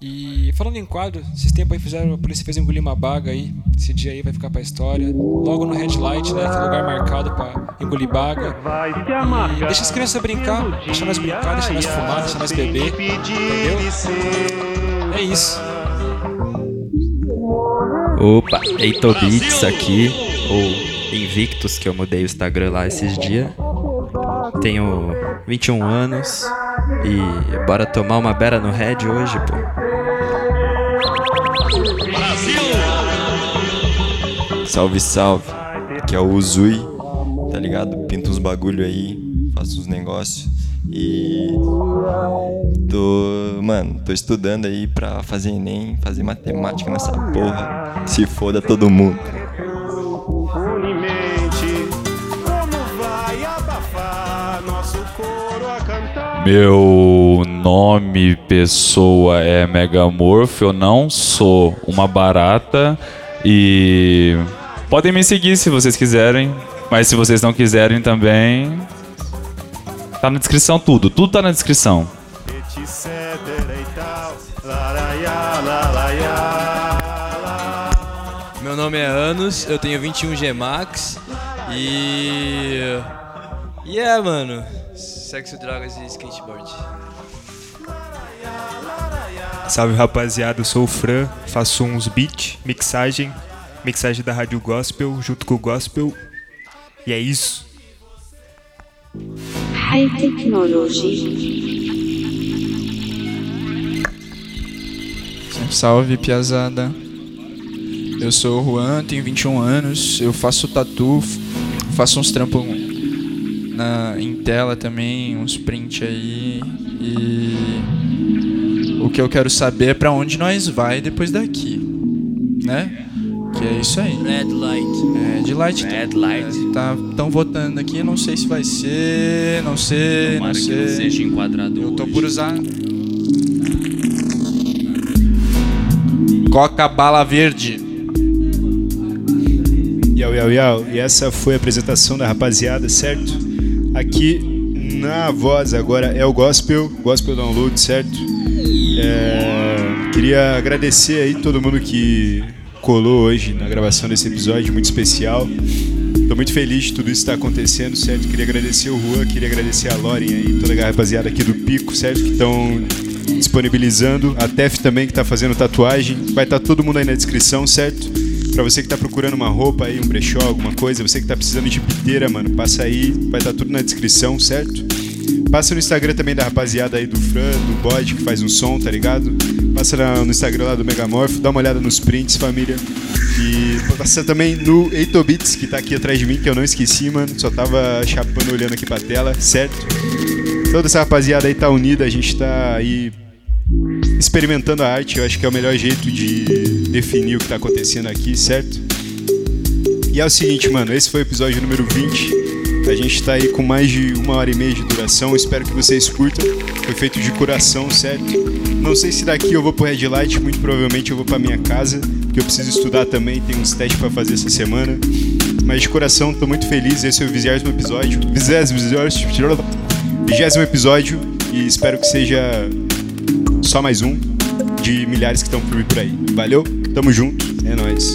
E falando em quadro, esses tempos aí fizeram, a polícia fez engolir uma baga aí. Esse dia aí vai ficar pra história. Logo no Headlight, né? Que é lugar marcado pra engolir baga. E deixa as crianças brincar, deixa nós brincar, deixa nós fumar, deixa nós beber. Entendeu? É isso. Opa, Eito Beats aqui, ou Invictus, que eu mudei o Instagram lá esses dias. Tenho 21 anos e bora tomar uma bera no Red hoje, pô. Salve, salve. Que é o Uzui, tá ligado? Pinta uns bagulho aí, faço uns negócios. E. Tô. Mano, tô estudando aí pra fazer Enem, fazer matemática nessa porra. Se foda todo mundo. Unimente, como vai abafar nosso coro a cantar? Meu nome, pessoa, é Megamorph. Eu não sou uma barata. E podem me seguir se vocês quiserem. Mas se vocês não quiserem também. Tá na descrição tudo. Tudo tá na descrição. etc nome é Anos, eu tenho 21 G Max e. E é, mano. Sexo, drogas e skateboard. Salve rapaziada, eu sou o Fran, faço uns beats, mixagem, mixagem da Rádio Gospel junto com o Gospel. E é isso. High Technology. Salve, piazada. Eu sou o Juan, tenho 21 anos, eu faço tatu, faço uns trampos na, em tela também, uns print aí. E o que eu quero saber é pra onde nós vai depois daqui, né? Que é isso aí. Red light. É, de light. Red light. tá, estão votando aqui, não sei se vai ser, não sei, Tomara não que sei. não seja enquadrado Eu tô por usar. Coca bala verde. Yau, yau, yau. E essa foi a apresentação da rapaziada, certo? Aqui na voz agora é o Gospel, Gospel Download, certo? É, queria agradecer aí todo mundo que colou hoje na gravação desse episódio, muito especial. Tô muito feliz de tudo isso estar acontecendo, certo? Queria agradecer o Juan, queria agradecer a Lauren aí, toda a rapaziada aqui do Pico, certo? Que estão disponibilizando. A Tef também que tá fazendo tatuagem. Vai estar todo mundo aí na descrição, certo? Pra você que tá procurando uma roupa aí, um brechó, alguma coisa, você que tá precisando de piteira, mano, passa aí, vai estar tudo na descrição, certo? Passa no Instagram também da rapaziada aí do Fran, do Bode, que faz um som, tá ligado? Passa no Instagram lá do Megamorph, dá uma olhada nos prints, família. E passa também no Eitobits, que tá aqui atrás de mim, que eu não esqueci, mano. Só tava chapando olhando aqui pra tela, certo? Toda essa rapaziada aí tá unida, a gente tá aí experimentando a arte, eu acho que é o melhor jeito de definir o que tá acontecendo aqui, certo? E é o seguinte, mano, esse foi o episódio número 20. A gente tá aí com mais de uma hora e meia de duração, espero que vocês curtam. Foi feito de coração, certo? Não sei se daqui eu vou pro Red Light, muito provavelmente eu vou pra minha casa, porque eu preciso estudar também, tem uns testes pra fazer essa semana. Mas de coração, tô muito feliz, esse é o vigésimo episódio. Vigésimo, vigésimo, vigésimo episódio, e espero que seja só mais um de milhares que estão por vir por aí. Valeu, tamo junto, é nóis.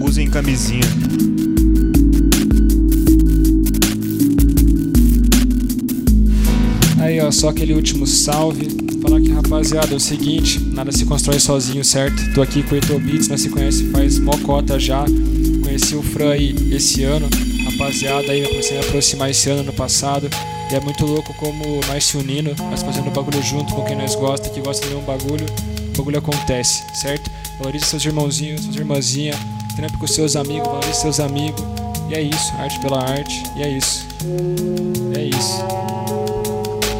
Usem camisinha. Aí, ó, só aquele último salve. Falar que, rapaziada, é o seguinte, nada se constrói sozinho, certo? Tô aqui com o Eto Beats, nós se conhece faz mocota já. Conheci o Fran aí esse ano, rapaziada aí, eu comecei a me aproximar esse ano, no passado. E é muito louco como nós se unindo, nós fazendo bagulho junto com quem nós gosta, que gosta do mesmo bagulho, o bagulho acontece, certo? Valorize seus irmãozinhos, suas irmãzinhas, trampe com seus amigos, valorize seus amigos. E é isso, arte pela arte, e é isso. É isso.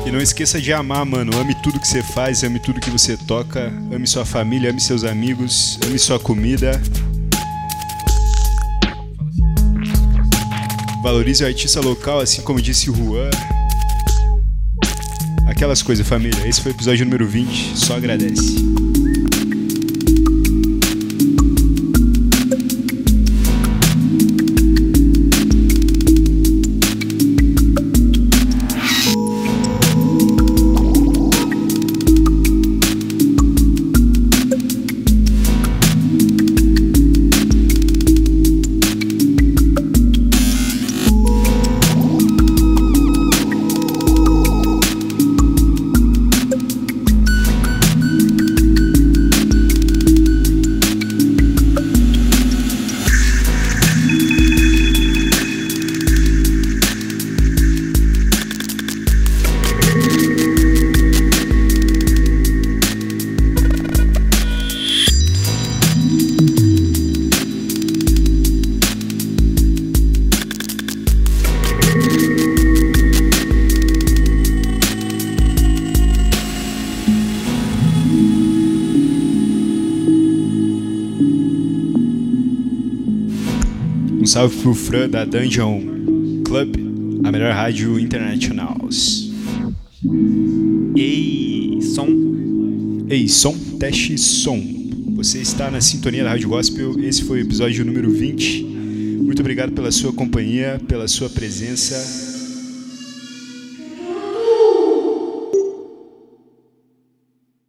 E não esqueça de amar, mano. Ame tudo que você faz, ame tudo que você toca, ame sua família, ame seus amigos, ame sua comida. Valorize o artista local, assim como disse o Juan. Aquelas coisas, família. Esse foi o episódio número 20. Só agradece. Um salve pro Fran da Dungeon Club, a melhor rádio internacional. Ei, som. Ei, som, teste som. Você está na sintonia da Rádio Gospel. Esse foi o episódio número 20. Muito obrigado pela sua companhia, pela sua presença.